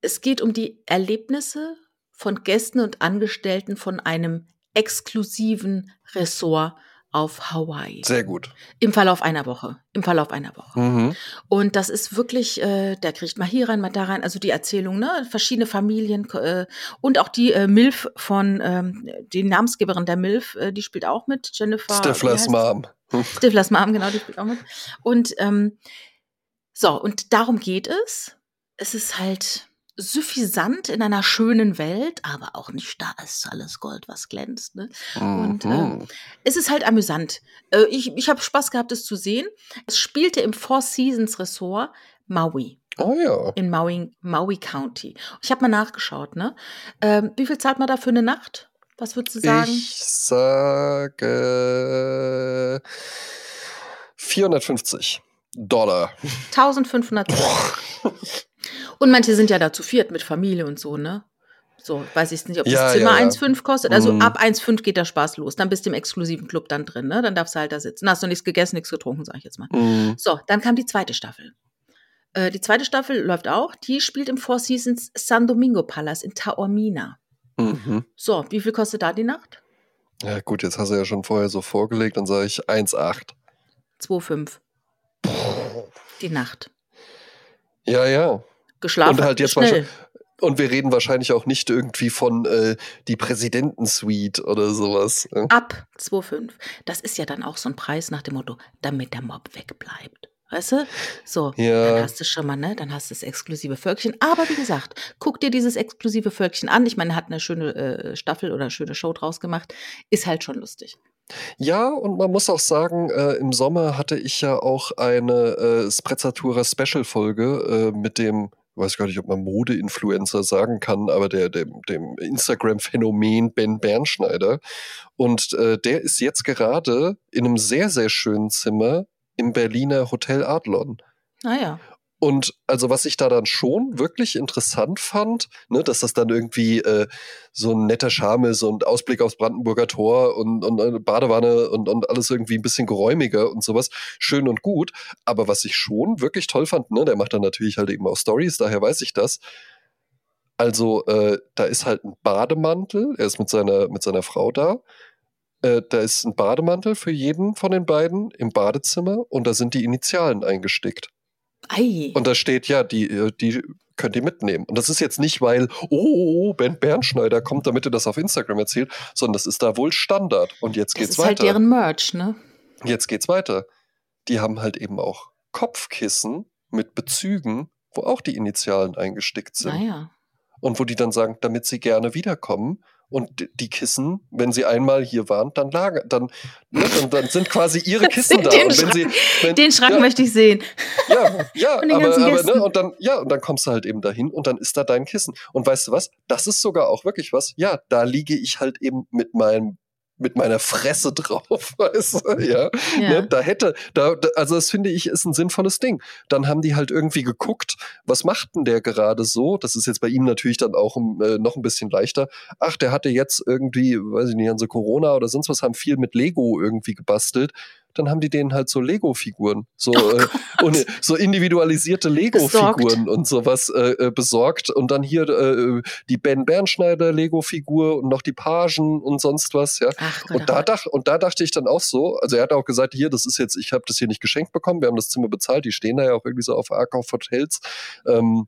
es geht um die Erlebnisse von Gästen und Angestellten von einem exklusiven Ressort auf Hawaii. Sehr gut. Im Verlauf einer Woche. Im Verlauf einer Woche. Mhm. Und das ist wirklich, äh, der kriegt mal hier rein, mal da rein. Also die Erzählung, ne? Verschiedene Familien äh, und auch die äh, Milf von, ähm, die Namensgeberin der Milf, äh, die spielt auch mit. Jennifer. Stiflers Mom. <laughs> Stiflers Mom, genau, die spielt auch mit. Und ähm, so, und darum geht es. Es ist halt suffisant in einer schönen Welt, aber auch nicht da ist alles Gold, was glänzt. Ne? Mhm. Und äh, es ist halt amüsant. Äh, ich ich habe Spaß gehabt, es zu sehen. Es spielte im Four Seasons Ressort Maui. Oh ja. In Maui, Maui County. Ich habe mal nachgeschaut, ne? Ähm, wie viel zahlt man da für eine Nacht? Was würdest du sagen? Ich sage 450 Dollar. 1500. <laughs> Und manche sind ja da zu viert mit Familie und so, ne? So, weiß ich nicht, ob das Ja, Zimmer ja, ja. 1,5 kostet. Also Mhm. ab 1,5 geht der Spaß los. Dann bist du im exklusiven Club dann drin, ne? Dann darfst du halt da sitzen. Hast du nichts gegessen, nichts getrunken, sag ich jetzt mal. Mhm. So, dann kam die zweite Staffel. Äh, die zweite Staffel läuft auch. Die spielt im Four Seasons San Domingo Palace in Taormina. Mhm. So, wie viel kostet da die Nacht? Ja, gut, jetzt hast du ja schon vorher so vorgelegt, dann sage ich 1,8. 2,5. Die Nacht. Ja, ja. Geschlafen. Und halt jetzt schnell. Und wir reden wahrscheinlich auch nicht irgendwie von äh, die Präsidentensuite oder sowas. ne? Ab 2,5. Das ist ja dann auch so ein Preis nach dem Motto, damit der Mob wegbleibt. Weißt du? So, Ja. dann hast du schon mal, ne? Dann hast du das exklusive Völkchen. Aber wie gesagt, guck dir dieses exklusive Völkchen an. Ich meine, hat eine schöne äh, Staffel oder eine schöne Show draus gemacht. Ist halt schon lustig. Ja, und man muss auch sagen, äh, im Sommer hatte ich ja auch eine äh, Sprezzatura Special Folge äh, mit dem, weiß gar nicht, ob man Mode-Influencer sagen kann, aber der, dem, dem Instagram-Phänomen Ben Bernschneider. Und äh, der ist jetzt gerade in einem sehr, sehr schönen Zimmer im Berliner Hotel Adlon. Naja. Und also was ich da dann schon wirklich interessant fand, ne, dass das dann irgendwie äh, so ein netter Charme ist und Ausblick aufs Brandenburger Tor und, und eine Badewanne und, und alles irgendwie ein bisschen geräumiger und sowas, schön und gut. Aber was ich schon wirklich toll fand, ne, der macht dann natürlich halt eben auch Stories, daher weiß ich das. Also äh, da ist halt ein Bademantel, er ist mit seiner, mit seiner Frau da. Äh, da ist ein Bademantel für jeden von den beiden im Badezimmer und da sind die Initialen eingestickt. Ei. Und da steht, ja, die, äh, die könnt ihr mitnehmen. Und das ist jetzt nicht, weil, oh, oh, oh, Ben Bernschneider kommt, damit er das auf Instagram erzählt, sondern das ist da wohl Standard. Und jetzt das geht's ist weiter. halt deren Merch, ne? jetzt geht's weiter. Die haben halt eben auch Kopfkissen mit Bezügen, wo auch die Initialen eingestickt sind. Naja. Und wo die dann sagen, damit sie gerne wiederkommen. Und die Kissen, wenn sie einmal hier waren, dann lagen, dann, ne, dann, dann sind quasi ihre <laughs> Kissen da. Den Und wenn sie, wenn, Den Schrank ja, möchte ich sehen. ja, ja, <laughs> aber, aber ne, und dann, ja, und dann kommst du halt eben dahin und dann ist da dein Kissen. Und weißt du was? Das ist sogar auch wirklich was. Ja, da liege ich halt eben mit meinem mit meiner Fresse <laughs> drauf, weißt du, ja. Ja. Ne, da hätte, da, also das finde ich ist ein sinnvolles Ding. Dann haben die halt irgendwie geguckt, was macht denn der gerade so? Das ist jetzt bei ihm natürlich dann auch äh, noch ein bisschen leichter. Ach, der hatte jetzt irgendwie, weiß ich nicht, an so Corona oder sonst was, haben viel mit Lego irgendwie gebastelt. Dann haben die denen halt so Lego-Figuren, so, <laughs> Oh äh, und, so individualisierte Lego-Figuren und sowas äh, äh, besorgt. Und dann hier äh, die Ben Bernschneider Lego-Figur und noch die Pagen und sonst was, ja. Ach Gott, Und da, ach Gott. dach, und da dachte ich dann auch so, also er hat auch gesagt, hier, das ist jetzt, ich habe das hier nicht geschenkt bekommen, wir haben das Zimmer bezahlt, die stehen da ja auch irgendwie so auf Arc auf Hotels. Ähm,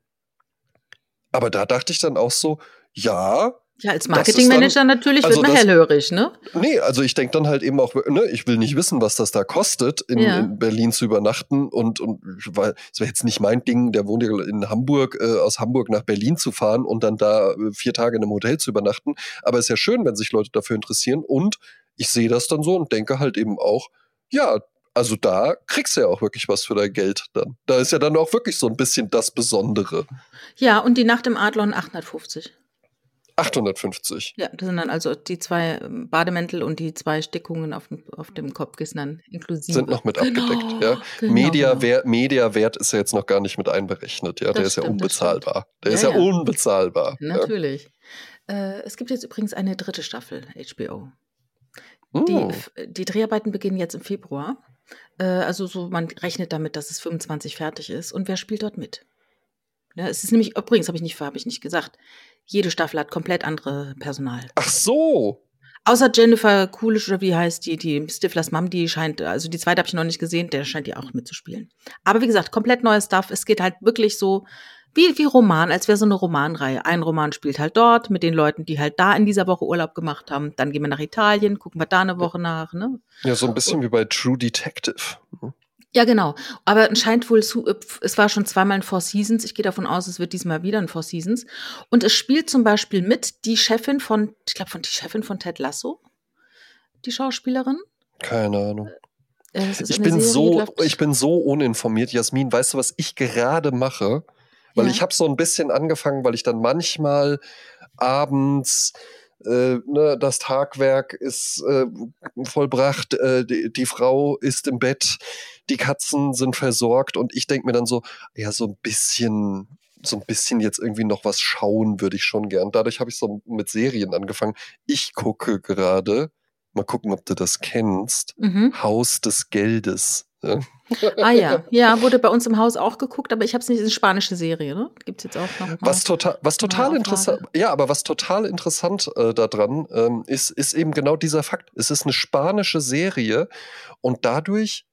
aber da dachte ich dann auch so, ja, ja, als Marketingmanager natürlich also wird man das- hellhörig, ne? nee, also ich denke dann halt eben auch, ne, ich will nicht wissen, was das da kostet, in, Ja. in Berlin zu übernachten und, und weil es wäre jetzt nicht mein Ding, der wohnt ja in Hamburg, äh, aus Hamburg nach Berlin zu fahren und dann da äh, vier Tage in einem Hotel zu übernachten. Aber es ist ja schön, wenn sich Leute dafür interessieren und ich sehe das dann so und denke halt eben auch, ja, also da kriegst du ja auch wirklich was für dein Geld dann. Da ist ja dann auch wirklich so ein bisschen das Besondere. Ja, und die Nacht im Adlon 850. 850. Ja, das sind dann also die zwei ähm, Bademäntel und die zwei Stickungen auf dem, auf dem Kopfkissen dann inklusive. Sind noch mit Genau, abgedeckt, ja. genau, Media genau. Wert, Mediawert ist ja jetzt noch gar nicht mit einberechnet, ja. Der Das ist ja stimmt, das unbezahlbar. Der Ja, ist ja, ja. unbezahlbar. Ja. Natürlich. Äh, es gibt jetzt übrigens eine dritte Staffel HBO. Die, f- die Dreharbeiten beginnen jetzt im Februar. Äh, also so, man rechnet damit, dass es 25 fertig ist. Und wer spielt dort mit? Ja, es ist nämlich, übrigens habe ich nicht, habe ich nicht gesagt, jede Staffel hat komplett andere Personal. Ach so. Außer Jennifer Coolidge oder wie heißt die, die Stiflers Mom, die scheint, also die zweite habe ich noch nicht gesehen, der scheint die auch mitzuspielen. Aber wie gesagt, komplett neues Stuff. Es geht halt wirklich so wie, wie Roman, als wäre so eine Romanreihe. Ein Roman spielt halt dort mit den Leuten, die halt da in dieser Woche Urlaub gemacht haben. Dann gehen wir nach Italien, gucken wir da eine Woche nach, ne? Ja, so ein bisschen wie bei True Detective. Ja, genau. Aber es scheint wohl zu, äh, es war schon zweimal ein Four Seasons. Ich gehe davon aus, es wird diesmal wieder ein Four Seasons. Und es spielt zum Beispiel mit die Chefin von, ich glaube, von die Chefin von Ted Lasso, die Schauspielerin. Keine Ahnung. Äh, Ich bin Serie, so, läuft- ich bin so uninformiert, Jasmin. Weißt du, was ich gerade mache? Weil Ja. ich habe so ein bisschen angefangen, weil ich dann manchmal abends äh, ne, das Tagwerk ist äh, vollbracht, äh, die, die Frau ist im Bett, die Katzen sind versorgt und ich denke mir dann so, ja, so ein bisschen, so ein bisschen jetzt irgendwie noch was schauen würde ich schon gern. Dadurch habe ich so mit Serien angefangen. Ich gucke gerade, mal gucken, ob du das kennst, Mhm. Haus des Geldes. Ja? Ah ja, ja, wurde bei uns im Haus auch geguckt, aber ich habe es nicht, ist eine spanische Serie, ne? Gibt's jetzt auch noch. mal. Was total, was total interessant, ja, aber was total interessant äh, daran ähm, ist, ist eben genau dieser Fakt. Es ist eine spanische Serie und dadurch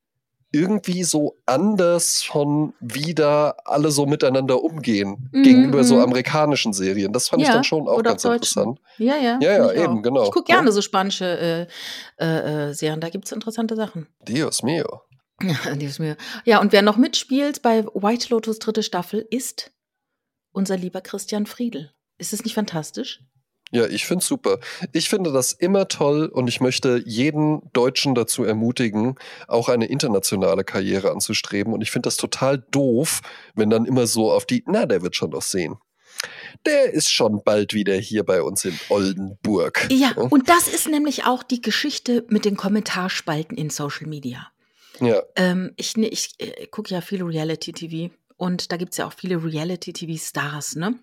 irgendwie so anders von wie da alle so miteinander umgehen Mhm, gegenüber so mhm. amerikanischen Serien. Das fand ich Ja, dann schon auch ganz interessant. Ja, ja. Ja, ja, ich eben, auch. genau. Ich gucke gerne so spanische äh, äh, äh, Serien, da gibt's interessante Sachen. Dios mio. Ja, <laughs> die ist mir. Ja, und wer noch mitspielt bei White Lotus dritte Staffel ist unser lieber Christian Friedel. Ist es nicht fantastisch? Ja, ich find's super. Ich finde das immer toll und ich möchte jeden Deutschen dazu ermutigen, auch eine internationale Karriere anzustreben. Und ich finde das total doof, wenn dann immer so auf die, na, der wird schon noch sehen. Der ist schon bald wieder hier bei uns in Oldenburg. Ja, und das ist nämlich auch die Geschichte mit den Kommentarspalten in Social Media. Ja, Ähm, ich ne- ich äh, gucke ja viel Reality-TV und da gibt's ja auch viele Reality-TV-Stars, ne?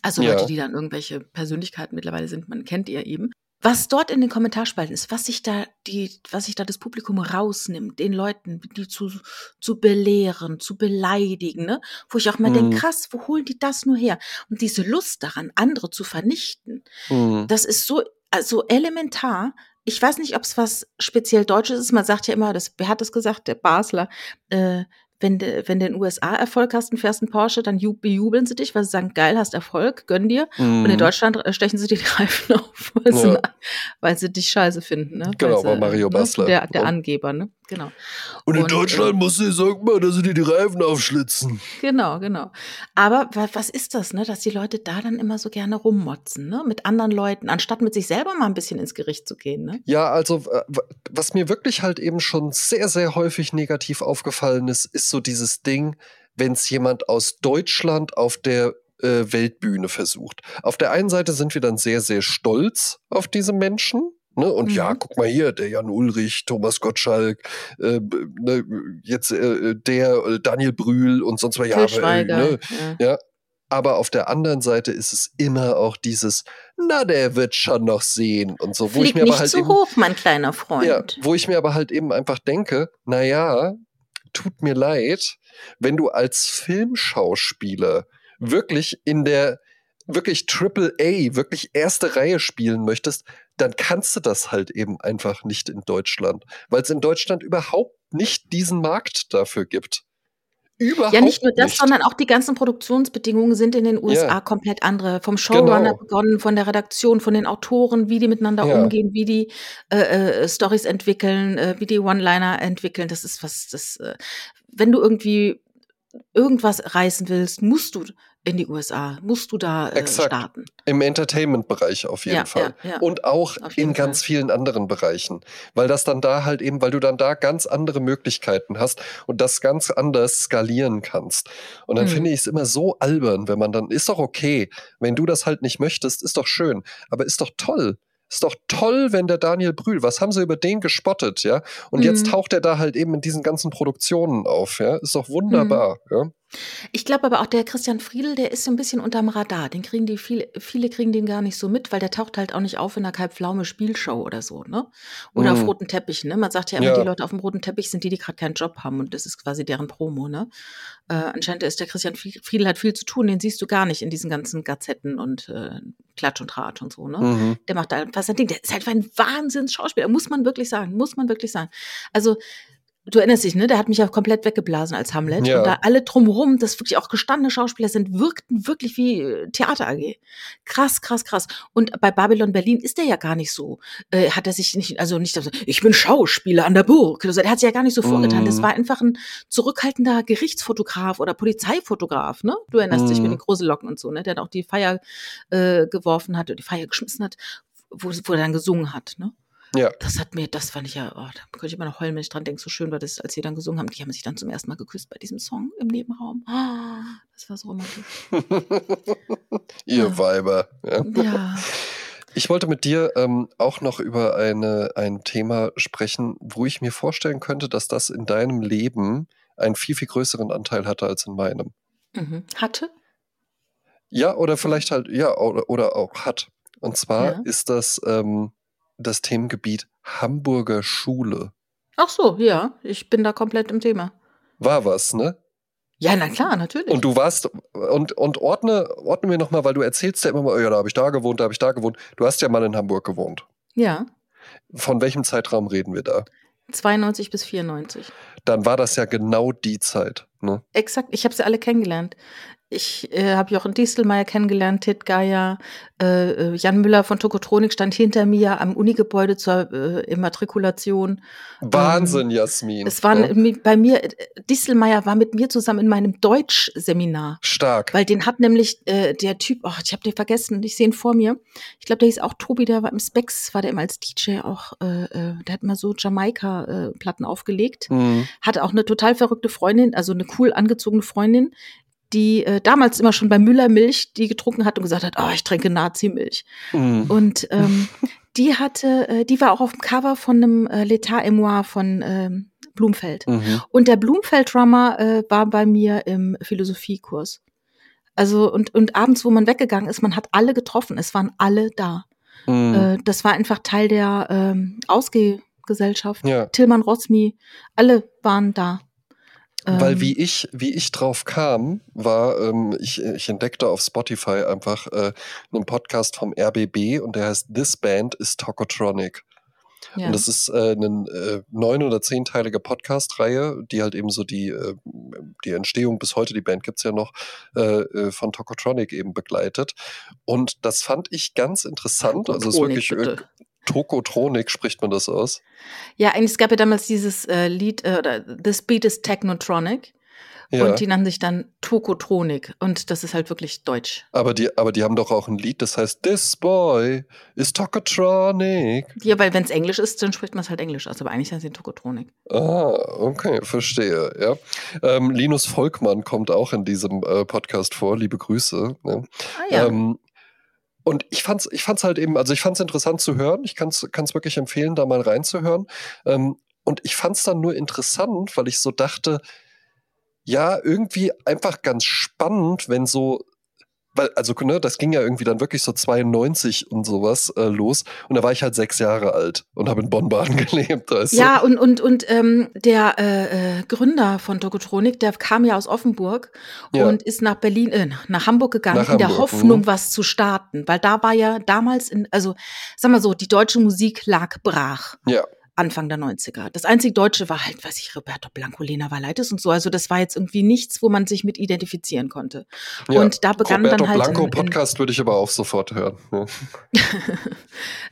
Also Ja. Leute, die dann irgendwelche Persönlichkeiten mittlerweile sind, man kennt ja eben. Was dort in den Kommentarspalten ist, was sich da die, was sich da das Publikum rausnimmt, den Leuten, die zu, zu belehren, zu beleidigen, ne? Wo ich auch mal Mhm. denke, krass, wo holen die das nur her? Und diese Lust daran, andere zu vernichten, hm. das ist so also elementar. Ich weiß nicht, ob es was speziell Deutsches ist. Man sagt ja immer, das, wer hat das gesagt? Der Basler. Äh, wenn du wenn in den USA Erfolg hast und fährst einen Porsche, dann ju- bejubeln sie dich, weil sie sagen, geil, hast Erfolg, gönn dir. Und in Hm. Deutschland äh, stechen sie dir die <laughs> Reifen auf, weil, sie, Ja. weil sie dich scheiße finden. Ne? Genau, weil sie, Mario ne? Basler. Der, der Angeber, ne? Genau. Und in und, Deutschland äh, musst du sagen, mal, dass sie dir die Reifen aufschlitzen. Genau, genau. Aber wa- was ist das, ne? Dass die Leute da dann immer so gerne rummotzen, ne? Mit anderen Leuten, anstatt mit sich selber mal ein bisschen ins Gericht zu gehen, ne? Ja, also äh, was mir wirklich halt eben schon sehr, sehr häufig negativ aufgefallen ist, ist so dieses Ding, wenn es jemand aus Deutschland auf der äh, Weltbühne versucht. Auf der einen Seite sind wir dann sehr, sehr stolz auf diese Menschen. Ne? Und Mhm. ja, guck mal hier, der Jan Ulrich, Thomas Gottschalk, äh, ne, jetzt äh, der äh, Daniel Brühl und sonst was. Ja, äh, ne, ja. ja, aber auf der anderen Seite ist es immer auch dieses, na, der wird schon noch sehen und so, wo ich Flieg mir nicht aber halt zu eben, hoch, mein kleiner Freund. ja, wo ich mir aber halt eben einfach denke, na ja, tut mir leid, wenn du als Filmschauspieler wirklich in der wirklich Triple A, wirklich erste Reihe spielen möchtest, dann kannst du das halt eben einfach nicht in Deutschland, weil es in Deutschland überhaupt nicht diesen Markt dafür gibt. Überhaupt Ja, nicht nur das, nicht. sondern auch die ganzen Produktionsbedingungen sind in den USA Ja. komplett andere. Vom Showrunner Genau. begonnen, von der Redaktion, von den Autoren, wie die miteinander Ja. umgehen, wie die äh, äh, Stories entwickeln, äh, wie die One-Liner entwickeln. Das ist was, das, äh, wenn du irgendwie irgendwas reißen willst, musst du in die USA. Musst du da äh, starten. Im Entertainment-Bereich auf jeden Ja, Fall. ja, ja. Und auch in ganz Fall. vielen anderen Bereichen. Weil das dann da halt eben, weil du dann da ganz andere Möglichkeiten hast und das ganz anders skalieren kannst. Und dann Hm. finde ich es immer so albern, wenn man dann, ist doch okay, wenn du das halt nicht möchtest, ist doch schön, aber ist doch toll. Ist doch toll, wenn der Daniel Brühl, was haben sie über den gespottet, ja? Und jetzt Mhm. taucht er da halt eben in diesen ganzen Produktionen auf, ja? Ist doch wunderbar, ja? Ich glaube aber auch, der Christian Friedel, der ist so ein bisschen unterm Radar. Den kriegen die viele, viele kriegen den gar nicht so mit, weil der taucht halt auch nicht auf in einer Kalb-Pflaume-Spielshow oder so, ne? Oder auf Mhm. roten Teppichen, ne? Man sagt ja immer, Ja. die Leute auf dem roten Teppich sind die, die gerade keinen Job haben und das ist quasi deren Promo, ne? Äh, anscheinend ist der Christian Friedel hat viel zu tun, den siehst du gar nicht in diesen ganzen Gazetten und äh, Klatsch und Tratsch und so, ne? Mhm. Der macht da was sein Ding. Der ist halt ein Wahnsinns-Schauspieler, muss man wirklich sagen, muss man wirklich sagen. Also, du erinnerst dich, ne? Der hat mich ja komplett weggeblasen als Hamlet. Ja. Und da alle drumherum, das wirklich auch gestandene Schauspieler sind, wirkten wirklich wie äh, Theater AG. Krass, krass, krass. Und bei Babylon Berlin ist der ja gar nicht so. Äh, hat er sich nicht, also nicht, ich bin Schauspieler an der Burg. Also, der hat sich ja gar nicht so vorgetan. Das Mhm. war einfach ein zurückhaltender Gerichtsfotograf oder Polizeifotograf, ne? Du erinnerst dich mit Mhm. den Grusellocken und so, ne? Der dann auch die Feier äh, geworfen hat oder die Feier geschmissen hat, wo, wo er dann gesungen hat, ne? Ja. Das hat mir, das fand ich ja, oh, da könnte ich immer noch heulen, wenn ich dran denke, so schön war das, als sie dann gesungen haben. Die haben sich dann zum ersten Mal geküsst bei diesem Song im Nebenraum. Ah, das war so romantisch. <laughs> Ihr Ja. Weiber. Ja. Ja. Ich wollte mit dir ähm, auch noch über eine, ein Thema sprechen, wo ich mir vorstellen könnte, dass das in deinem Leben einen viel, viel größeren Anteil hatte als in meinem. Mhm. Hatte? Ja, oder vielleicht halt, ja, oder, oder auch hat. Und zwar Ja. ist das ähm, das Themengebiet Hamburger Schule. Ach so, ja. Ich bin da komplett im Thema. War was, ne? Ja, na klar, natürlich. Und du warst, und, und ordne, ordne mir nochmal, weil du erzählst ja immer mal, oh ja, da habe ich da gewohnt, da habe ich da gewohnt. Du hast ja mal in Hamburg gewohnt. ja. Von welchem Zeitraum reden wir da? 92 bis 94. Dann war das ja genau die Zeit. Ne? Exakt, ich habe sie alle kennengelernt. Ich äh, habe Jochen Dieselmeier kennengelernt, Tit Geier, äh, äh, Jan Müller von Tokotronik stand hinter mir am Unigebäude zur äh, Immatrikulation. Wahnsinn, Jasmin. Es waren Ja? mi- bei mir, äh, Dieselmeier war mit mir zusammen in meinem Deutschseminar. Stark. Weil den hat nämlich äh, der Typ, oh, ich habe den vergessen, ich sehe ihn vor mir. Ich glaube, der hieß auch Tobi, der war im Specs, war der immer als DJ auch, äh, äh, der hat mal so Jamaika-Platten aufgelegt. Mhm. Hatte auch eine total verrückte Freundin, also eine cool angezogene Freundin, die äh, damals immer schon bei Müller Milch die getrunken hat und gesagt hat, oh, ich trinke Nazi-Milch. Mhm. Und ähm, <laughs> die hatte, äh, die war auch auf dem Cover von einem äh, L'État et moi von ähm, Blumfeld. Mhm. Und der Blumfeld-Drummer äh, war bei mir im Philosophiekurs. Also und, und abends, wo man weggegangen ist, man hat alle getroffen. Es waren alle da. Mhm. Äh, das war einfach Teil der ähm, Ausgehgesellschaft. Ja. Tillmann Rosmi, alle waren da. Weil Ähm, wie ich, wie ich drauf kam, war, ähm, ich, ich entdeckte auf Spotify einfach äh, einen Podcast vom RBB und der heißt This Band is Tokotronic. ja. Und das ist äh, eine äh, neun- oder zehnteilige Podcast-Reihe, die halt eben so die, äh, die Entstehung bis heute, die Band gibt's ja noch, äh, äh, von Tokotronic eben begleitet. Und das fand ich ganz interessant. Also es ist wirklich bitte. Tokotronic spricht man das aus. ja, eigentlich es gab ja damals dieses äh, Lied, äh, oder This Beat is Technotronic. Ja. Und die nannten sich dann Tokotronik. Und das ist halt wirklich deutsch. aber die, aber die haben doch auch ein Lied, das heißt This Boy is Tokotronic. Ja, weil wenn es Englisch ist, dann spricht man es halt Englisch aus. Aber eigentlich heißt es Tokotronik. Ah, okay, verstehe. Ja. Ähm, Linus Volkmann kommt auch in diesem äh, Podcast vor. Liebe Grüße. Ne? Ah ja. Ähm, und ich fand's, ich fand's halt eben, also ich fand's interessant zu hören. Ich kann's, kann's wirklich empfehlen, da mal reinzuhören. Ähm, und ich fand's dann nur interessant, weil ich so dachte, ja, irgendwie einfach ganz spannend, wenn so, weil, also, ne, das ging ja irgendwie dann wirklich so 92 und sowas äh, los. Und da war ich halt sechs Jahre alt und habe in Bonn-Baden <laughs> gelebt. Weißt Ja, und, und, und ähm, der äh, äh, Gründer von Tokotronik, der kam ja aus Offenburg Ja. und ist nach Berlin, äh, nach Hamburg gegangen, Nach in der Hamburg, Hoffnung, mhm. was zu starten. Weil da war ja damals, in, also sag mal so, die deutsche Musik lag brach. Ja. Anfang der 90er. Das einzige Deutsche war halt, weiß ich, Roberto Blanco, Lena Valaitis und so. Also das war jetzt irgendwie nichts, wo man sich mit identifizieren konnte. Ja, und da begann Roberto dann halt. Blanco in, in, Podcast würde ich aber auch sofort hören. Ja.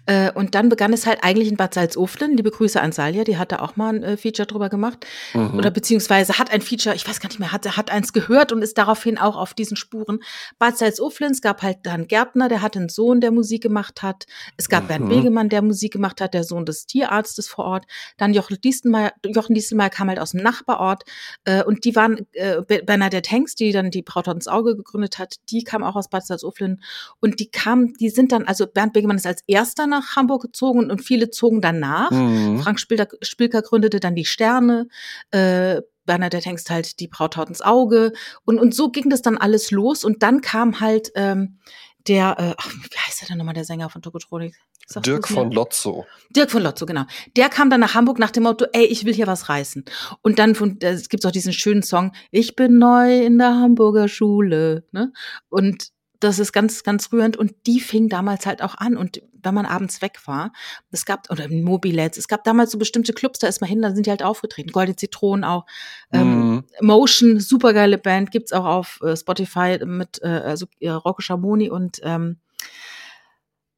<laughs> äh, und dann begann es halt eigentlich in Bad Salzuflen. Liebe Grüße an Salja, die hat da auch mal ein äh, Feature drüber gemacht. Mhm. Oder beziehungsweise hat ein Feature, ich weiß gar nicht mehr, hat, hat eins gehört und ist daraufhin auch auf diesen Spuren. Bad Salzuflen, es gab halt dann Gärtner, der hatte einen Sohn, der Musik gemacht hat. Es gab mhm. Bernd Wegemann, der Musik gemacht hat, der Sohn des Tierarztes vor Ort. Dann Jochen Dieselmeier kam halt aus dem Nachbarort äh, und die waren, äh, Bernadette Hengst, die dann die Braut ins Auge gegründet hat, die kam auch aus Bad Salzuflen und die kam, die sind dann, also Bernd Begemann ist als erster nach Hamburg gezogen und viele zogen danach. Mhm. Frank Spilker, Spilker gründete dann die Sterne, äh, Bernadette Hengst halt die Braut ins Auge und, und so ging das dann alles los und dann kam halt ähm, der, äh, ach, wie heißt der denn nochmal, der Sänger von Tokotronik? Dirk von Lotzo. Dirk von Lotzo, genau. Der kam dann nach Hamburg nach dem Motto, ey, ich will hier was reißen. Und dann von, es gibt auch diesen schönen Song, ich bin neu in der Hamburger Schule. Ne? Und das ist ganz, ganz rührend. Und die fing damals halt auch an. Und wenn man abends weg war, es gab, oder Mobilets, es gab damals so bestimmte Clubs, da ist man hin, da sind die halt aufgetreten. Goldene Zitronen auch. Ähm, mhm. Motion, supergeile Band, gibt's auch auf äh, Spotify mit äh, also äh, Rocco Schamoni und ähm,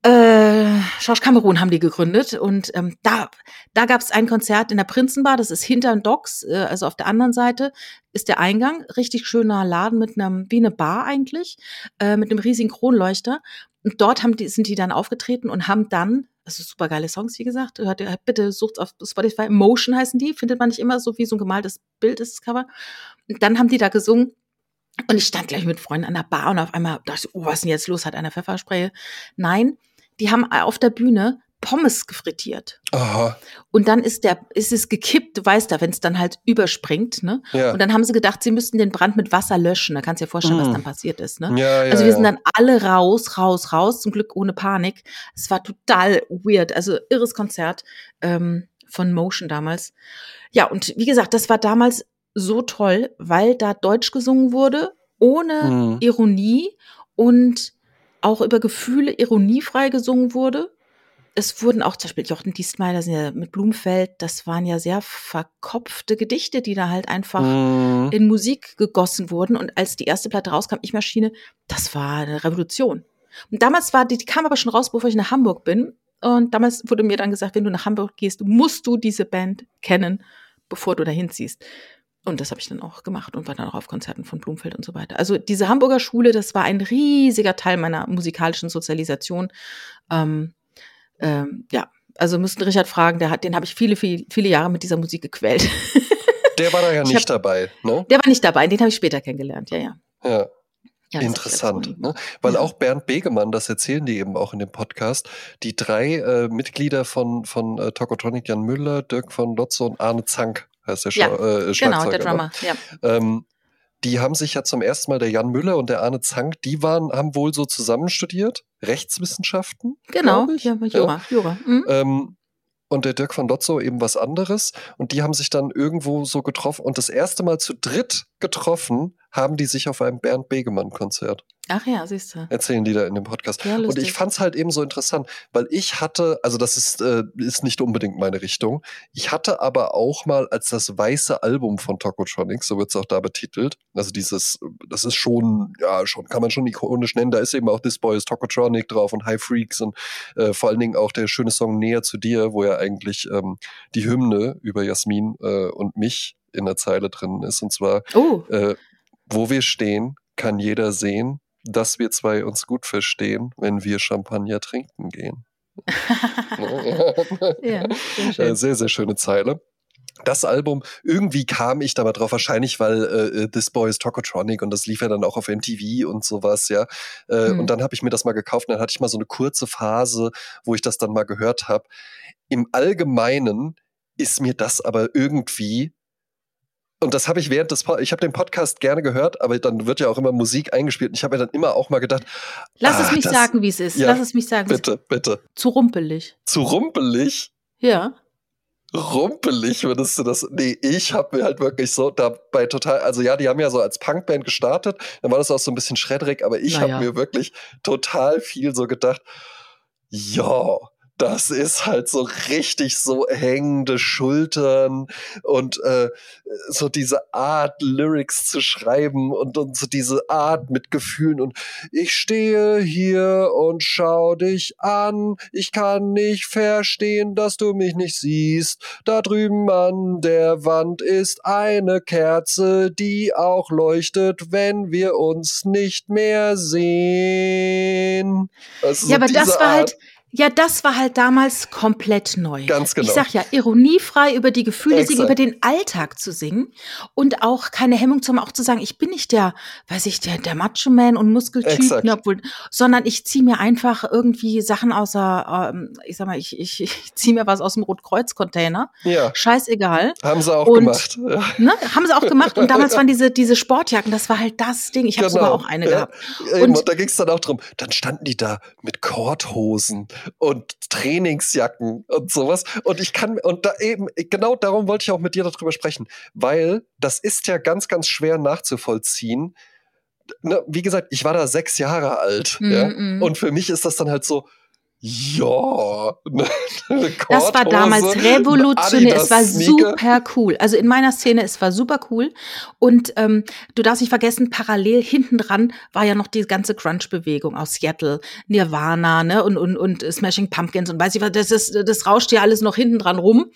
äh, Schorsch Kamerun haben die gegründet und ähm, da, da gab es ein Konzert in der Prinzenbar, das ist hinter den Docks, äh, also auf der anderen Seite ist der Eingang, richtig schöner Laden mit einem, wie eine Bar eigentlich, äh, mit einem riesigen Kronleuchter. Und dort haben die, sind die dann aufgetreten und haben dann, also super geile Songs, wie gesagt, hört ihr, bitte sucht auf Spotify, Motion heißen die, findet man nicht immer so wie so ein gemaltes Bild ist das Cover. Und dann haben die da gesungen und ich stand gleich mit Freunden an der Bar und auf einmal dachte ich, oh, was ist denn jetzt los? Hat einer Pfefferspray? Nein, die haben auf der Bühne Pommes gefrittiert. Aha. Und dann ist der, ist es gekippt, du weißt da, wenn es dann halt überspringt, ne? Ja. Und dann haben sie gedacht, sie müssten den Brand mit Wasser löschen. Da kannst du dir vorstellen, mm. was dann passiert ist, ne? Ja, ja, also wir sind dann alle raus, raus, raus, zum Glück ohne Panik. Es war total weird, also irres Konzert ähm, von Motion damals. Ja, und wie gesagt, das war damals so toll, weil da Deutsch gesungen wurde, ohne mm. Ironie und auch über Gefühle ironiefrei gesungen wurde. Es wurden auch zum Beispiel Jochen Dienstmeier ja mit Blumenfeld, das waren ja sehr verkopfte Gedichte, die da halt einfach mm. in Musik gegossen wurden. Und als die erste Platte rauskam, Ich Maschine, das war eine Revolution. Und damals war die, die kam aber schon raus, bevor ich nach Hamburg bin. Und damals wurde mir dann gesagt, wenn du nach Hamburg gehst, musst du diese Band kennen, bevor du dahin ziehst. Und das habe ich dann auch gemacht und war dann auch auf Konzerten von Blumfeld und so weiter. Also diese Hamburger Schule, das war ein riesiger Teil meiner musikalischen Sozialisation. Ähm, ähm, ja, also müssten Richard fragen, der hat, den habe ich viele, viele, viele Jahre mit dieser Musik gequält. <laughs> Der war da ja nicht hab, dabei, ne? Der war nicht dabei, den habe ich später kennengelernt, ja, ja. Ja. Ja, Interessant, ne? weil ja. auch Bernd Begemann, das erzählen die eben auch in dem Podcast, die drei äh, Mitglieder von, von äh, Tokotronic, Jan Müller, Dirk von Lotze und Arne Zank, heißt der ja, äh, Genau, der ne? Drummer, ja. Ähm, die haben sich ja zum ersten Mal, der Jan Müller und der Arne Zank, die waren, haben wohl so zusammen studiert, Rechtswissenschaften. Genau, ja, Jura. Jura. Mhm. Ähm, und der Dirk von Lotzo eben was anderes. Und die haben sich dann irgendwo so getroffen und das erste Mal zu dritt getroffen haben die sich auf einem Bernd Begemann-Konzert. Ach ja, siehst du. Erzählen die da in dem Podcast. Ja, und ich fand es halt eben so interessant, weil ich hatte, also das ist, äh, ist nicht unbedingt meine Richtung, ich hatte aber auch mal als das weiße Album von Tokotronics, so wird es auch da betitelt, also dieses, das ist schon, ja, schon, kann man schon ikonisch nennen, da ist eben auch This Boy is Tokotronic drauf und High Freaks und äh, vor allen Dingen auch der schöne Song Näher zu dir, wo ja eigentlich ähm, die Hymne über Jasmin äh, und mich in der Zeile drin ist. Und zwar, oh. äh, wo wir stehen, kann jeder sehen, dass wir zwei uns gut verstehen, wenn wir Champagner trinken gehen. <laughs> ja, <laughs> sehr, äh, sehr, sehr schöne Zeile das Album, irgendwie kam ich da mal drauf, wahrscheinlich, weil äh, äh, This Boy is Tokotronic und das lief ja dann auch auf MTV und sowas, ja. Äh, mhm. Und dann habe ich mir das mal gekauft und dann hatte ich mal so eine kurze Phase, wo ich das dann mal gehört habe. Im Allgemeinen ist mir das aber irgendwie und das habe ich während des, po ich habe den Podcast gerne gehört, aber dann wird ja auch immer Musik eingespielt. Und ich habe mir dann immer auch mal gedacht, lass ah, es mich das, sagen, wie es ist. Ja, lass es mich sagen. Bitte, bitte. Zu rumpelig. Zu rumpelig? Ja. Rumpelig würdest du das? Nee, ich habe mir halt wirklich so dabei total, also ja, die haben ja so als Punkband gestartet, dann war das auch so ein bisschen schredderig, aber ich naja. habe mir wirklich total viel so gedacht, ja, das ist halt so richtig so hängende Schultern und äh, so diese Art, Lyrics zu schreiben und, und so diese Art mit Gefühlen und ich stehe hier und schau dich an, ich kann nicht verstehen, dass du mich nicht siehst, da drüben an der Wand ist eine Kerze, die auch leuchtet, wenn wir uns nicht mehr sehen. Also ja, so aber das war halt Art. halt ja, das war halt damals komplett neu. Ganz genau. Ich sag ja, ironiefrei über die Gefühle Exakt. singen, über den Alltag zu singen und auch keine Hemmung zum auch zu sagen, ich bin nicht der, weiß ich, der, der Macho-Man und Muskeltyp, ne, obwohl, sondern ich ziehe mir einfach irgendwie Sachen außer, ähm, ich sag mal, ich, ich, <laughs> ich ziehe mir was aus dem Rotkreuz-Container. Ja. Scheißegal. Haben sie auch und, gemacht. Ne, haben sie auch gemacht. Und damals waren <laughs> diese, diese Sportjacken, das war halt das Ding. Ich habe genau. sogar auch eine ja. gehabt. Und, und da ging es dann auch drum, dann standen die da mit Korthosen und Trainingsjacken und sowas. Und ich kann, und da eben, genau darum wollte ich auch mit dir darüber sprechen, weil das ist ja ganz, ganz schwer nachzuvollziehen. Ne, wie gesagt, ich war da sechs Jahre alt. Mm -mm. Ja? Mhm. Und für mich ist das dann halt so, ja, <laughs> das war damals revolutionär. Es war super cool. Also in meiner Szene, es war super cool. Und ähm, du darfst nicht vergessen, parallel hinten dran war ja noch die ganze Crunch-Bewegung aus Seattle, Nirvana, ne und und und Smashing Pumpkins und weiß ich was. Das ist, das rauscht ja alles noch hinten dran rum.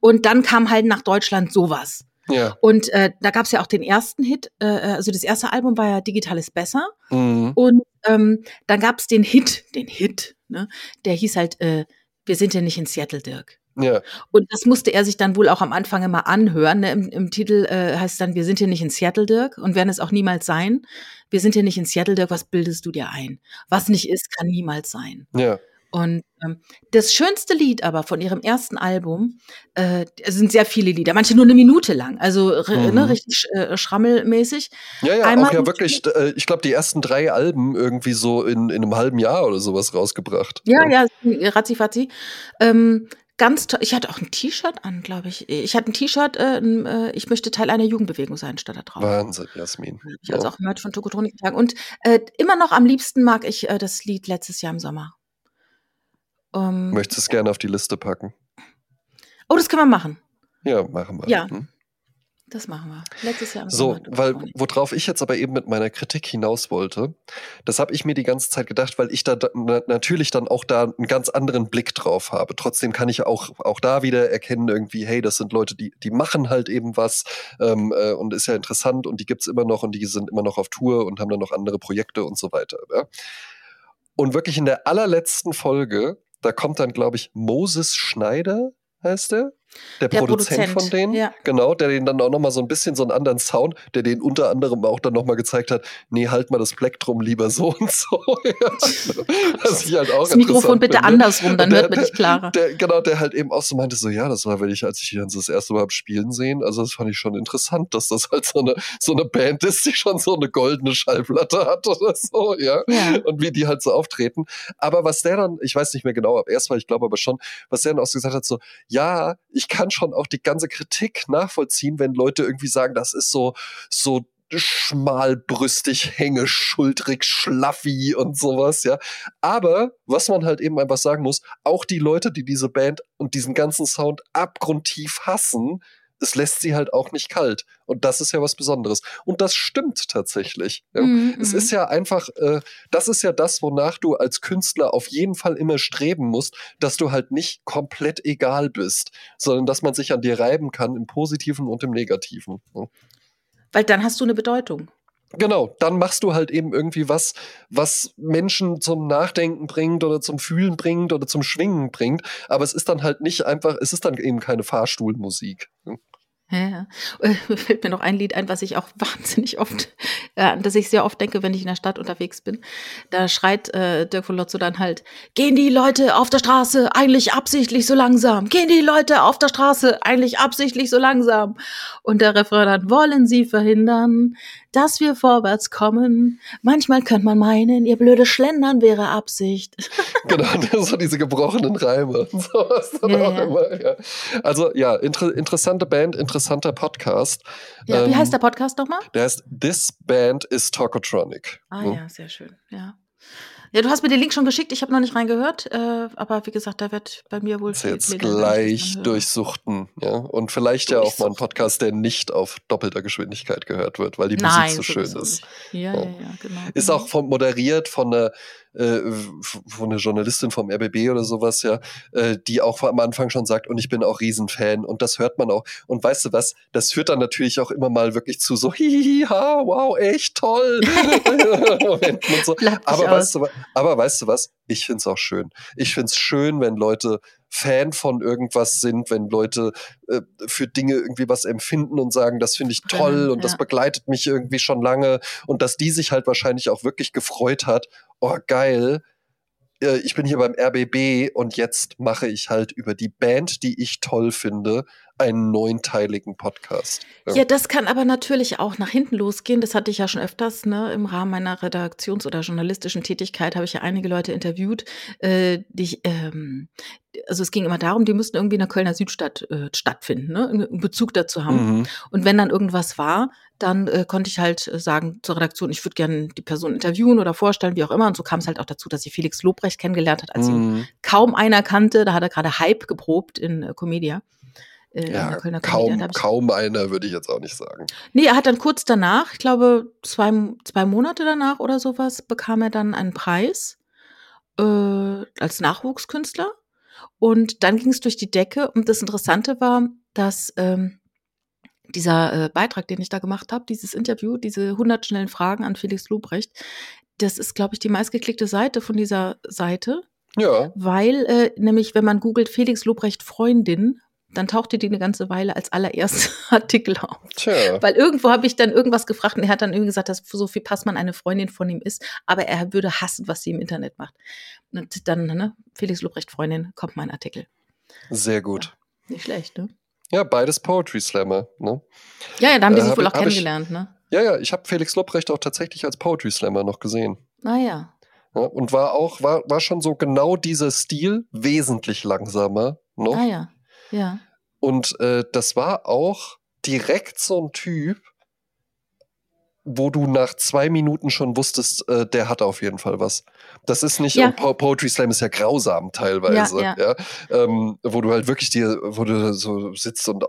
Und dann kam halt nach Deutschland sowas. Ja. Und äh, da gab es ja auch den ersten Hit, äh, also das erste Album war ja Digitales Besser. Mhm. Und ähm, dann gab es den Hit, den Hit, ne? der hieß halt, äh, wir sind ja nicht in Seattle, Dirk. Ja. Und das musste er sich dann wohl auch am Anfang immer anhören. Ne? Im, Im, Titel äh, heißt es dann, wir sind hier nicht in Seattle, Dirk, und werden es auch niemals sein. Wir sind hier nicht in Seattle, Dirk, was bildest du dir ein? Was nicht ist, kann niemals sein. Ja. Und ähm, das schönste Lied aber von ihrem ersten Album, äh, es sind sehr viele Lieder, manche nur eine Minute lang, also ne, mhm. ne, richtig äh, schrammelmäßig. Ja, ja, Einmal auch ja wirklich, äh, ich glaube, die ersten drei Alben irgendwie so in, in einem halben Jahr oder sowas rausgebracht. Ja, ja, ja ratzi Ähm, ganz toll. Ich hatte auch ein T-Shirt an, glaube ich. Ich hatte ein T-Shirt, äh, äh, ich möchte Teil einer Jugendbewegung sein, statt da drauf. Wahnsinn, Jasmin. Ich ja. auch Merch von Tokotronik getragen. Und äh, immer noch am liebsten mag ich äh, das Lied letztes Jahr im Sommer. Um, Möchtest du es gerne auf die Liste packen? Oh, das können wir machen. Ja, machen wir. Ja. Hm? Das machen wir. Letztes Jahr. So, weil worauf ich jetzt aber eben mit meiner Kritik hinaus wollte, das habe ich mir die ganze Zeit gedacht, weil ich da na, natürlich dann auch da einen ganz anderen Blick drauf habe. Trotzdem kann ich auch, auch da wieder erkennen, irgendwie, hey, das sind Leute, die, die machen halt eben was ähm, äh, und ist ja interessant und die gibt es immer noch und die sind immer noch auf Tour und haben dann noch andere Projekte und so weiter. Ja? Und wirklich in der allerletzten Folge da kommt dann, glaube ich, Moses Schneider, heißt der? Der, der Produzent, Produzent, von denen, ja. genau, der den dann auch nochmal so ein bisschen so einen anderen Sound, der den unter anderem auch dann nochmal gezeigt hat, nee, halt mal das Plektrum lieber so <laughs> und so. Was ich halt auch Das Mikrofon bitte finde. andersrum, dann der, hört man dich klarer. Der, genau, der halt eben auch so meinte, so, ja, das war, wenn ich, als ich ihn das erste Mal hab spielen sehen, also das fand ich schon interessant, dass das halt so eine, so eine Band ist, die schon so eine goldene Schallplatte hat oder so, ja? ja. Und wie die halt so auftreten. Aber was der dann, ich weiß nicht mehr genau, ab erst mal, ich glaube aber schon, was der dann auch so gesagt hat, so, ja, ich kann schon auch die ganze Kritik nachvollziehen, wenn Leute irgendwie sagen, das ist so, so schmalbrüstig, hängeschultrig, schlaffi und sowas, ja. Aber was man halt eben einfach sagen muss, auch die Leute, die diese Band und diesen ganzen Sound abgrundtief hassen, es lässt sie halt auch nicht kalt. Und das ist ja was Besonderes. Und das stimmt tatsächlich. Ja. Mm, es ist ja einfach, äh, das ist ja das, wonach du als Künstler auf jeden Fall immer streben musst, dass du halt nicht komplett egal bist, sondern dass man sich an dir reiben kann im Positiven und im Negativen. Ja. Weil dann hast du eine Bedeutung. Genau, dann machst du halt eben irgendwie was, was Menschen zum Nachdenken bringt oder zum Fühlen bringt oder zum Schwingen bringt. Aber es ist dann halt nicht einfach, es ist dann eben keine Fahrstuhlmusik. Ja, äh, <laughs> fällt mir noch ein Lied ein, was ich auch <laughs> wahnsinnig oft, äh, dass ich sehr oft denke, wenn ich in der Stadt unterwegs bin. Da schreit äh, Dirk von Lotzo dann halt, gehen die Leute auf der Straße eigentlich absichtlich so langsam? Gehen die Leute auf der Straße eigentlich absichtlich so langsam? Und der Refrain dann, wollen sie verhindern, dass wir vorwärts kommen. Manchmal könnte man meinen, ihr blöde Schlendern wäre Absicht. <laughs> genau, so diese gebrochenen Reime auch ja. immer. Ja. Also ja, inter interessante Band, interessanter Podcast. Ja, wie ähm, heißt der Podcast nochmal? Der heißt This Band is Tokotronic. Ah hm? ja, sehr schön, ja. Ja, du hast mir den Link schon geschickt, ich habe noch nicht reingehört, äh, aber wie gesagt, da wird bei mir wohl das jetzt gleich durchsuchten, ja. Und vielleicht ja auch mal ein Podcast, der nicht auf doppelter Geschwindigkeit gehört wird, weil die Nein, Musik so schön ist. Ja, ja, ja, genau. Ist genau. auch von, moderiert von einer äh, von einer Journalistin vom RBB oder sowas, ja, äh, die auch am Anfang schon sagt, und ich bin auch Riesenfan und das hört man auch. Und weißt du was, das führt dann natürlich auch immer mal wirklich zu so, <laughs> hihihi, ha, wow, echt toll. <laughs> So. Aber weißt, du, aber weißt du was, ich find's auch schön. Ich find's schön, wenn Leute Fan von irgendwas sind, wenn Leute äh, für Dinge irgendwie was empfinden und sagen, das finde ich toll und ja. das begleitet mich irgendwie schon lange und dass die sich halt wahrscheinlich auch wirklich gefreut hat, oh geil, äh, ich bin hier beim RBB und jetzt mache ich halt über die Band, die ich toll finde, einen neunteiligen Podcast. Ja. ja. das kann aber natürlich auch nach hinten losgehen. Das hatte ich ja schon öfters, ne? Im Rahmen meiner Redaktions- oder journalistischen Tätigkeit habe ich ja einige Leute interviewt, äh, die ich, ähm, also es ging immer darum, die müssten irgendwie in der Kölner Südstadt äh, stattfinden, ne? einen Bezug dazu haben. Mhm. Und wenn dann irgendwas war, dann äh, konnte ich halt äh, sagen zur Redaktion, ich würde gerne die Person interviewen oder vorstellen, wie auch immer. Und so kam es halt auch dazu, dass sie Felix Lobrecht kennengelernt hat, als mhm. ihn kaum einer kannte. Da hat er gerade Hype geprobt in äh, Comedia äh, ja, kaum, kaum einer, würde ich jetzt auch nicht sagen. Nee, er hat dann kurz danach, ich glaube zwei, zwei Monate danach oder sowas, bekam er dann einen Preis äh, als Nachwuchskünstler. Und dann ging es durch die Decke. Und das Interessante war, dass ähm, dieser äh, Beitrag, den ich da gemacht habe, dieses Interview, diese 100 schnellen Fragen an Felix Lubrecht, das ist, glaube ich, die meistgeklickte Seite von dieser Seite. Ja. Weil äh, nämlich, wenn man googelt Felix Lobrecht Freundin, dann tauchte die eine ganze Weile als allererster <laughs> Artikel auf. Tja. Weil irgendwo habe ich dann irgendwas gefragt und er hat dann irgendwie gesagt, dass so viel Passmann eine Freundin von ihm ist, aber er würde hassen, was sie im Internet macht. Und dann, ne, Felix Lobrecht Freundin, kommt mein Artikel. Sehr gut. Ja, nicht schlecht, ne? Ja, beides Poetry Slammer, ne? Ja, ja, da haben die äh, sich wohl auch kennengelernt, ich, ne? Ja, ja, ich habe Felix Lobrecht auch tatsächlich als Poetry Slammer noch gesehen. Ah ja. ja. Und war auch, war, war schon so genau dieser Stil, wesentlich langsamer noch. Ah ja, ja. Und äh, das war auch direkt so ein Typ, wo du nach zwei Minuten schon wusstest, äh, der hat auf jeden Fall was. Das ist nicht, ja. Po Poetry Slam ist ja grausam teilweise, ja, ja. ja? Ähm, wo du halt wirklich dir, wo du so sitzt und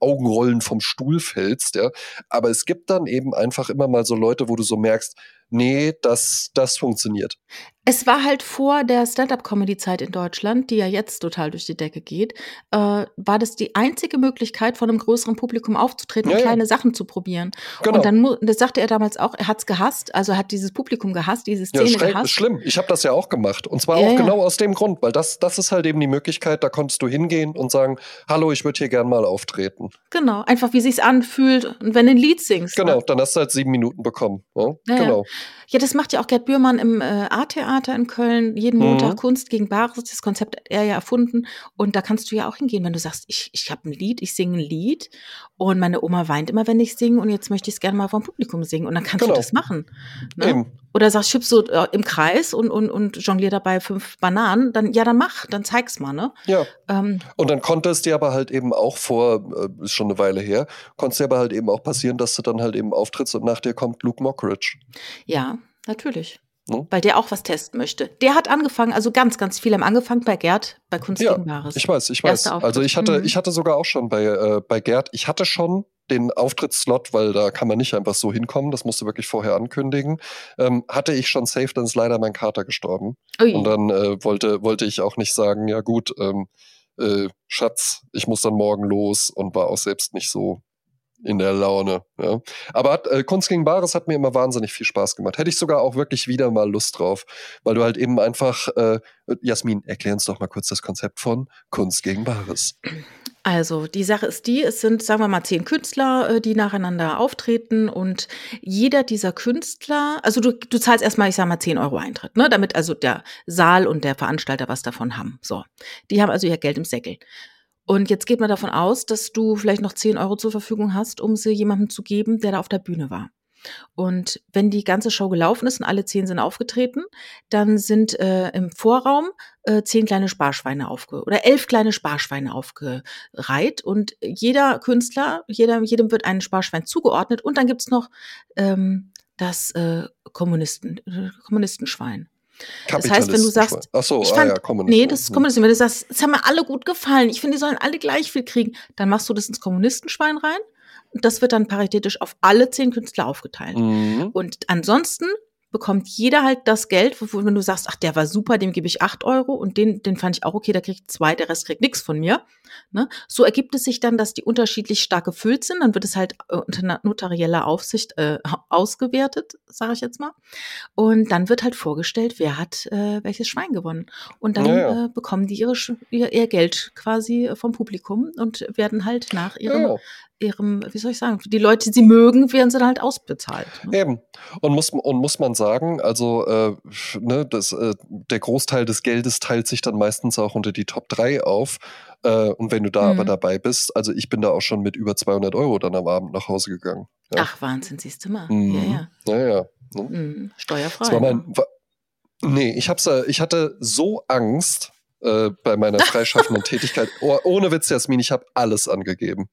Augenrollen vom Stuhl fällst, ja. Aber es gibt dann eben einfach immer mal so Leute, wo du so merkst, nee, das, das funktioniert. Es war halt vor der Stand-up-Comedy-Zeit in Deutschland, die ja jetzt total durch die Decke geht, äh, war das die einzige Möglichkeit, von einem größeren Publikum aufzutreten ja, und kleine ja. Sachen zu probieren. Genau. Und dann das sagte er damals auch, er hat's gehasst, also hat dieses Publikum gehasst, diese Szene ja, gehasst. Schlimm, ich habe das ja auch gemacht. Und zwar ja, auch genau aus dem Grund, weil das, das ist halt eben die Möglichkeit, da konntest du hingehen und sagen, hallo, ich würde hier gern mal auftreten. Genau, einfach wie sich's anfühlt und wenn du ein Lied singst. Genau, ne? dann hast du halt sieben Minuten bekommen. Ja, genau. Ja, das macht ja auch Gerd Bührmann im äh, A-Theater in Köln. Jeden Montag mhm. Kunst gegen Bares. Das Konzept hat er ja erfunden. Und da kannst du ja auch hingehen, wenn du sagst, ich, ich habe ein Lied, ich singe ein Lied. Und meine Oma weint immer, wenn ich singe. Und jetzt möchte ich es gerne mal vom Publikum singen. Und dann kannst genau. du das machen. Ne? Oder sagst, schiebst so äh, im Kreis und, und, und jonglier dabei fünf Bananen. Dann, ja, dann mach, dann zeig's mal, ne? Ja. Ähm, und dann konnte es dir aber halt eben auch vor, äh, ist schon eine Weile her, konnte es dir aber halt eben auch passieren, dass du dann halt eben auftrittst und nach dir kommt Luke Mockridge. Ja, natürlich. Hm? Weil der auch was testen möchte. Der hat angefangen, also ganz, ganz viele haben angefangen bei Gerd, bei Kunst ja, gegen. Ich weiß, ich weiß. Also ich hatte, mhm. ich hatte sogar auch schon bei, äh, bei Gerd, ich hatte schon den Auftrittsslot, weil da kann man nicht einfach so hinkommen, das musst du wirklich vorher ankündigen. Ähm, hatte ich schon safe, dann ist leider mein Kater gestorben. Ui. Und dann äh, wollte, wollte ich auch nicht sagen, ja gut, ähm, äh, Schatz, ich muss dann morgen los und war auch selbst nicht so in der Laune. Ja. Aber hat, äh, Kunst gegen Bares hat mir immer wahnsinnig viel Spaß gemacht. Hätte ich sogar auch wirklich wieder mal Lust drauf, weil du halt eben einfach, äh, Jasmin, erklär uns doch mal kurz das Konzept von Kunst gegen Bares. Also die Sache ist die, es sind, sagen wir mal, zehn Künstler, äh, die nacheinander auftreten und jeder dieser Künstler, also du, du zahlst erstmal, ich sag mal, zehn Euro Eintritt, ne, damit also der Saal und der Veranstalter was davon haben. So, die haben also ihr Geld im Säckel. Und jetzt geht man davon aus, dass du vielleicht noch 10 Euro zur Verfügung hast, um sie jemandem zu geben, der da auf der Bühne war. Und wenn die ganze Show gelaufen ist und alle zehn sind aufgetreten, dann sind äh, im Vorraum äh, zehn kleine Sparschweine aufge oder elf kleine Sparschweine aufgereiht und jeder Künstler, jeder, jedem wird ein Sparschwein zugeordnet und dann gibt's noch ähm, das äh, Kommunisten, äh, Kommunistenschwein. Das heißt, wenn du sagst, Ach so, ich ah, fand, ja, Kommunismus. nee, das ist Kommunismus. Wenn du sagst, es haben mir alle gut gefallen, ich finde, die sollen alle gleich viel kriegen, dann machst du das ins Kommunistenschwein rein. Und das wird dann paritätisch auf alle zehn Künstler aufgeteilt. Mhm. Und ansonsten bekommt jeder halt das Geld, wo, wenn du sagst, ach, der war super, dem gebe ich acht Euro und den, den fand ich auch okay, der kriegt zwei, der Rest kriegt nichts von mir. Ne? So ergibt es sich dann, dass die unterschiedlich stark gefüllt sind. Dann wird es halt äh, unter notarieller Aufsicht äh, ausgewertet, sage ich jetzt mal. Und dann wird halt vorgestellt, wer hat äh, welches Schwein gewonnen. Und dann Ja. Äh, bekommen die ihre, ihr, ihr Geld quasi vom Publikum und werden halt nach ihrem, Ja, ihrem, wie soll ich sagen, die Leute, die sie mögen, werden sie dann halt ausbezahlt. Ne? Eben. Und muss, und muss man sagen, also äh, ne, das, äh, der Großteil des Geldes teilt sich dann meistens auch unter die Top 3 auf. Äh, und wenn du da Mhm. aber dabei bist, also ich bin da auch schon mit über 200 Euro dann am Abend nach Hause gegangen. Ja. Ach, Wahnsinn, siehst du mal. Mhm. Ja, ja. Ja, ja. Ne? Mhm. Steuerfrei. Das war mein. ne? Wa nee, ich hab's, ich hatte so Angst äh, bei meiner freischaffenden <laughs> Tätigkeit. Oh, ohne Witz, Jasmin, ich habe alles angegeben.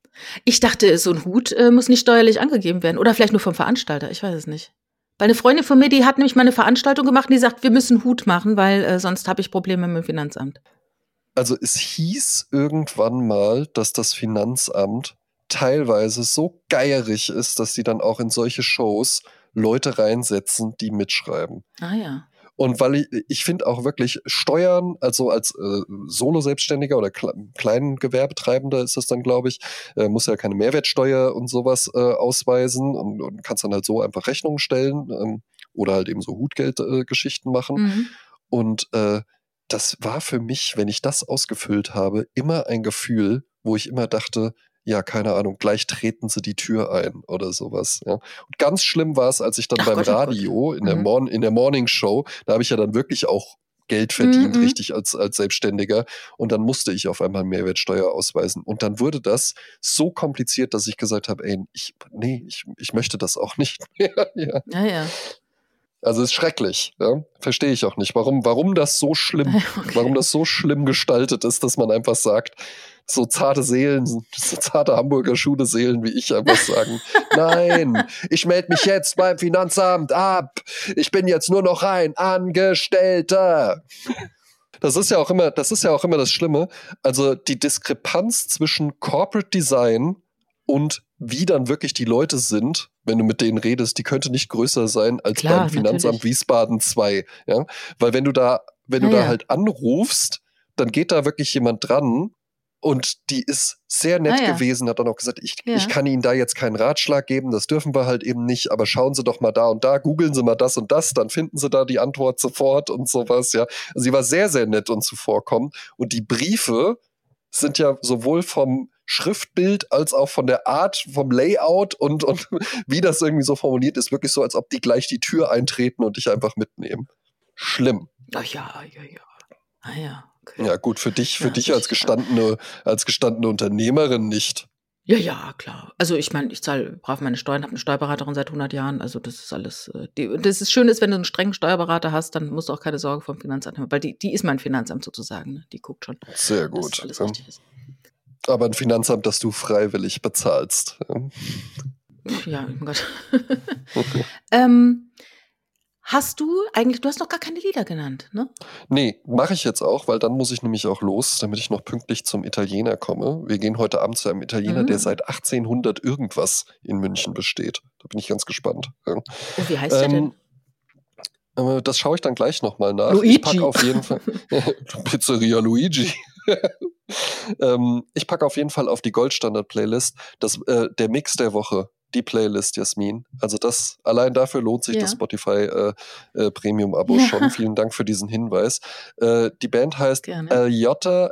Ich dachte, so ein Hut äh, muss nicht steuerlich angegeben werden. Oder vielleicht nur vom Veranstalter, ich weiß es nicht. Weil eine Freundin von mir, die hat nämlich mal eine Veranstaltung gemacht und die sagt, wir müssen Hut machen, weil äh, sonst habe ich Probleme mit dem Finanzamt. Also es hieß irgendwann mal, dass das Finanzamt teilweise so geierig ist, dass sie dann auch in solche Shows Leute reinsetzen, die mitschreiben. Ah ja. Und weil ich, ich finde auch wirklich Steuern, also als äh, Solo-Selbstständiger oder kle kleinen Gewerbetreibender ist das dann, glaube ich, äh, muss ja keine Mehrwertsteuer und sowas äh, ausweisen und, und kannst dann halt so einfach Rechnungen stellen ähm, oder halt eben so Hutgeldgeschichten äh, machen. Mhm. Und äh, das war für mich, wenn ich das ausgefüllt habe, immer ein Gefühl, wo ich immer dachte, ja, keine Ahnung, gleich treten sie die Tür ein oder sowas. Ja. Und ganz schlimm war es, als ich dann Ach beim Gott, oh Gott. Radio in, der Mhm. Morn in der Morning Show, da habe ich ja dann wirklich auch Geld verdient, Mhm. richtig als, als Selbstständiger. Und dann musste ich auf einmal Mehrwertsteuer ausweisen. Und dann wurde das so kompliziert, dass ich gesagt habe, ey, ich, nee, ich, ich möchte das auch <laughs> nicht mehr. ja. Ja, ja. Also ist schrecklich. Ja? Verstehe ich auch nicht, warum, warum das so schlimm, <laughs> Okay. warum das so schlimm gestaltet ist, dass man einfach sagt, so zarte Seelen, so zarte Hamburger Schule Seelen wie ich einfach sagen, <laughs> nein, ich melde mich jetzt beim Finanzamt ab. Ich bin jetzt nur noch ein Angestellter. Das ist ja auch immer, das ist ja auch immer das Schlimme. Also die Diskrepanz zwischen Corporate Design und wie dann wirklich die Leute sind, wenn du mit denen redest, die könnte nicht größer sein als Klar, beim Finanzamt natürlich. Wiesbaden 2. Ja? Weil wenn du da, wenn du Ja, da ja. halt anrufst, dann geht da wirklich jemand dran und die ist sehr nett Ah, gewesen, hat dann auch gesagt, ich, ich kann Ihnen da jetzt keinen Ratschlag geben, das dürfen wir halt eben nicht, aber schauen Sie doch mal da und da, googeln Sie mal das und das, dann finden Sie da die Antwort sofort und sowas, ja. Also sie war sehr, sehr nett und zuvorkommend und die Briefe sind ja sowohl vom Schriftbild als auch von der Art, vom Layout und, und <laughs> wie das irgendwie so formuliert ist, wirklich so, als ob die gleich die Tür eintreten und dich einfach mitnehmen. Schlimm. Ach ja, ja, ja. Ah ja. Okay. Ja, gut, für dich, für Ja, dich als gestandene, als gestandene Unternehmerin nicht. Ja, ja, klar. Also ich meine, ich zahle brav meine Steuern, habe eine Steuerberaterin seit 100 Jahren. Also das ist alles. Äh, die, das ist schön, ist, wenn du einen strengen Steuerberater hast, dann musst du auch keine Sorge vom Finanzamt haben, weil die, die ist mein Finanzamt sozusagen. Ne? Die guckt schon, Sehr gut. alles ja. richtig ist. Aber ein Finanzamt, das du freiwillig bezahlst. ja. Ja, oh Gott. <laughs> ähm, hast du eigentlich, du hast noch gar keine Lieder genannt, ne? Nee, mache ich jetzt auch, weil dann muss ich nämlich auch los, damit ich noch pünktlich zum Italiener komme. Wir gehen heute Abend zu einem Italiener, der Mhm. seit 1800 irgendwas in München besteht. Da bin ich ganz gespannt. Und wie heißt der denn? äh, das schaue ich dann gleich nochmal nach. Luigi. Ich packe auf jeden Fall <laughs> <laughs> Pizzeria Luigi. <laughs> ähm, ich packe auf jeden Fall auf die Goldstandard-Playlist das, äh, der Mix der Woche. Die Playlist, Jasmin. Also das, allein dafür lohnt sich Ja. das Spotify äh, äh, Premium-Abo Ja. schon. Vielen Dank für diesen Hinweis. Äh, die Band heißt Gerne.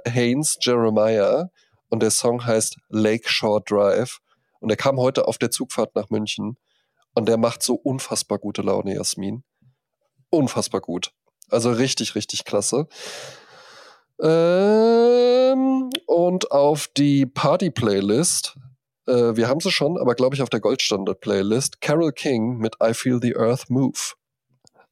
Haynes Jeremiah und der Song heißt Lakeshore Drive. Und der kam heute auf der Zugfahrt nach München und der macht so unfassbar gute Laune, Jasmin. Unfassbar gut. Also richtig, richtig klasse. Ähm, und auf die Party-Playlist, äh, wir haben sie schon, aber glaube ich auf der Goldstandard-Playlist, Carol King mit I Feel the Earth Move.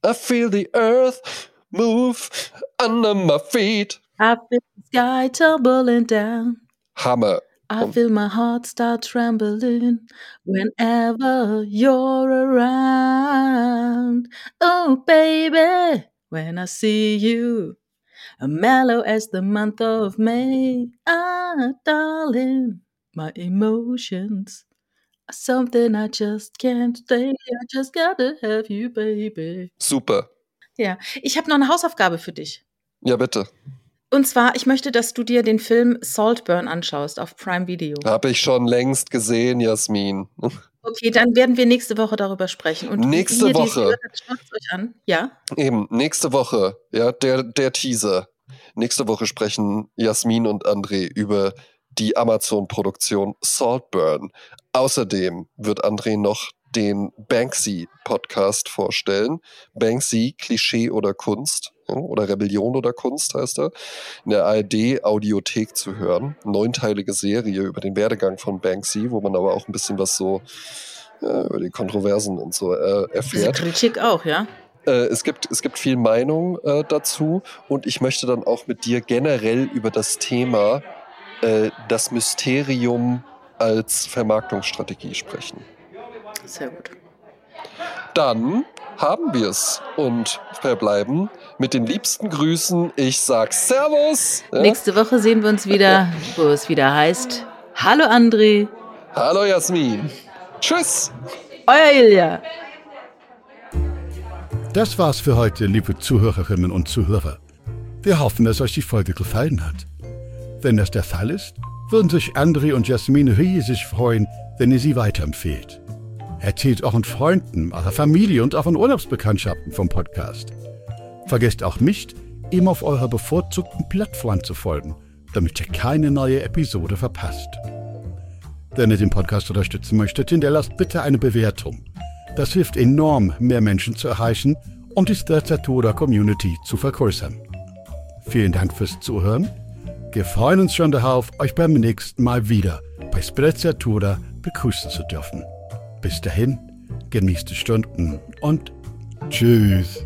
I feel the earth move under my feet. I feel the sky tumbling down. Hammer. I feel my heart start trembling whenever you're around. Oh, baby, when I see you. Mellow as the month of May. Ah, darling, my emotions are something I just can't stay. I just gotta have you, baby. Super. Ja, ich habe noch eine Hausaufgabe für dich. Ja, bitte. Und zwar, ich möchte, dass du dir den Film Saltburn anschaust auf Prime Video. Habe ich schon längst gesehen, Jasmin. Okay, dann werden wir nächste Woche darüber sprechen. Und nächste ihr, Woche. euch an. Ja. Eben, nächste Woche, ja, der, der Teaser. Nächste Woche sprechen Jasmin und André über die Amazon-Produktion Saltburn. Außerdem wird André noch den Banksy-Podcast vorstellen. Banksy, Klischee oder Kunst oder Rebellion oder Kunst heißt er, in der ARD-Audiothek zu hören. Neunteilige Serie über den Werdegang von Banksy, wo man aber auch ein bisschen was so äh, über die Kontroversen und so äh, erfährt. Diese Kritik auch, ja? Äh, es, gibt, es gibt viel Meinung äh, dazu und ich möchte dann auch mit dir generell über das Thema äh, das Mysterium als Vermarktungsstrategie sprechen. Sehr gut. Dann haben wir es und verbleiben mit den liebsten Grüßen. Ich sag Servus. Ja? Nächste Woche sehen wir uns wieder, <laughs> wo es wieder heißt: Hallo André. Hallo Jasmin. Tschüss. Euer Ilja. Das war's für heute, liebe Zuhörerinnen und Zuhörer. Wir hoffen, dass euch die Folge gefallen hat. Wenn das der Fall ist, würden sich André und Jasmin riesig freuen, wenn ihr sie weiterempfehlt. Erzählt euren Freunden, eurer Familie und euren Urlaubsbekanntschaften vom Podcast. Vergesst auch nicht, ihm auf eurer bevorzugten Plattform zu folgen, damit ihr keine neue Episode verpasst. Wenn ihr den Podcast unterstützen möchtet, hinterlasst bitte eine Bewertung. Das hilft enorm, mehr Menschen zu erreichen und die Strezzatura Community zu vergrößern. Vielen Dank fürs Zuhören. Wir freuen uns schon darauf, euch beim nächsten Mal wieder bei Sprezzatura begrüßen zu dürfen. Bis dahin, genießt die Stunden und tschüss.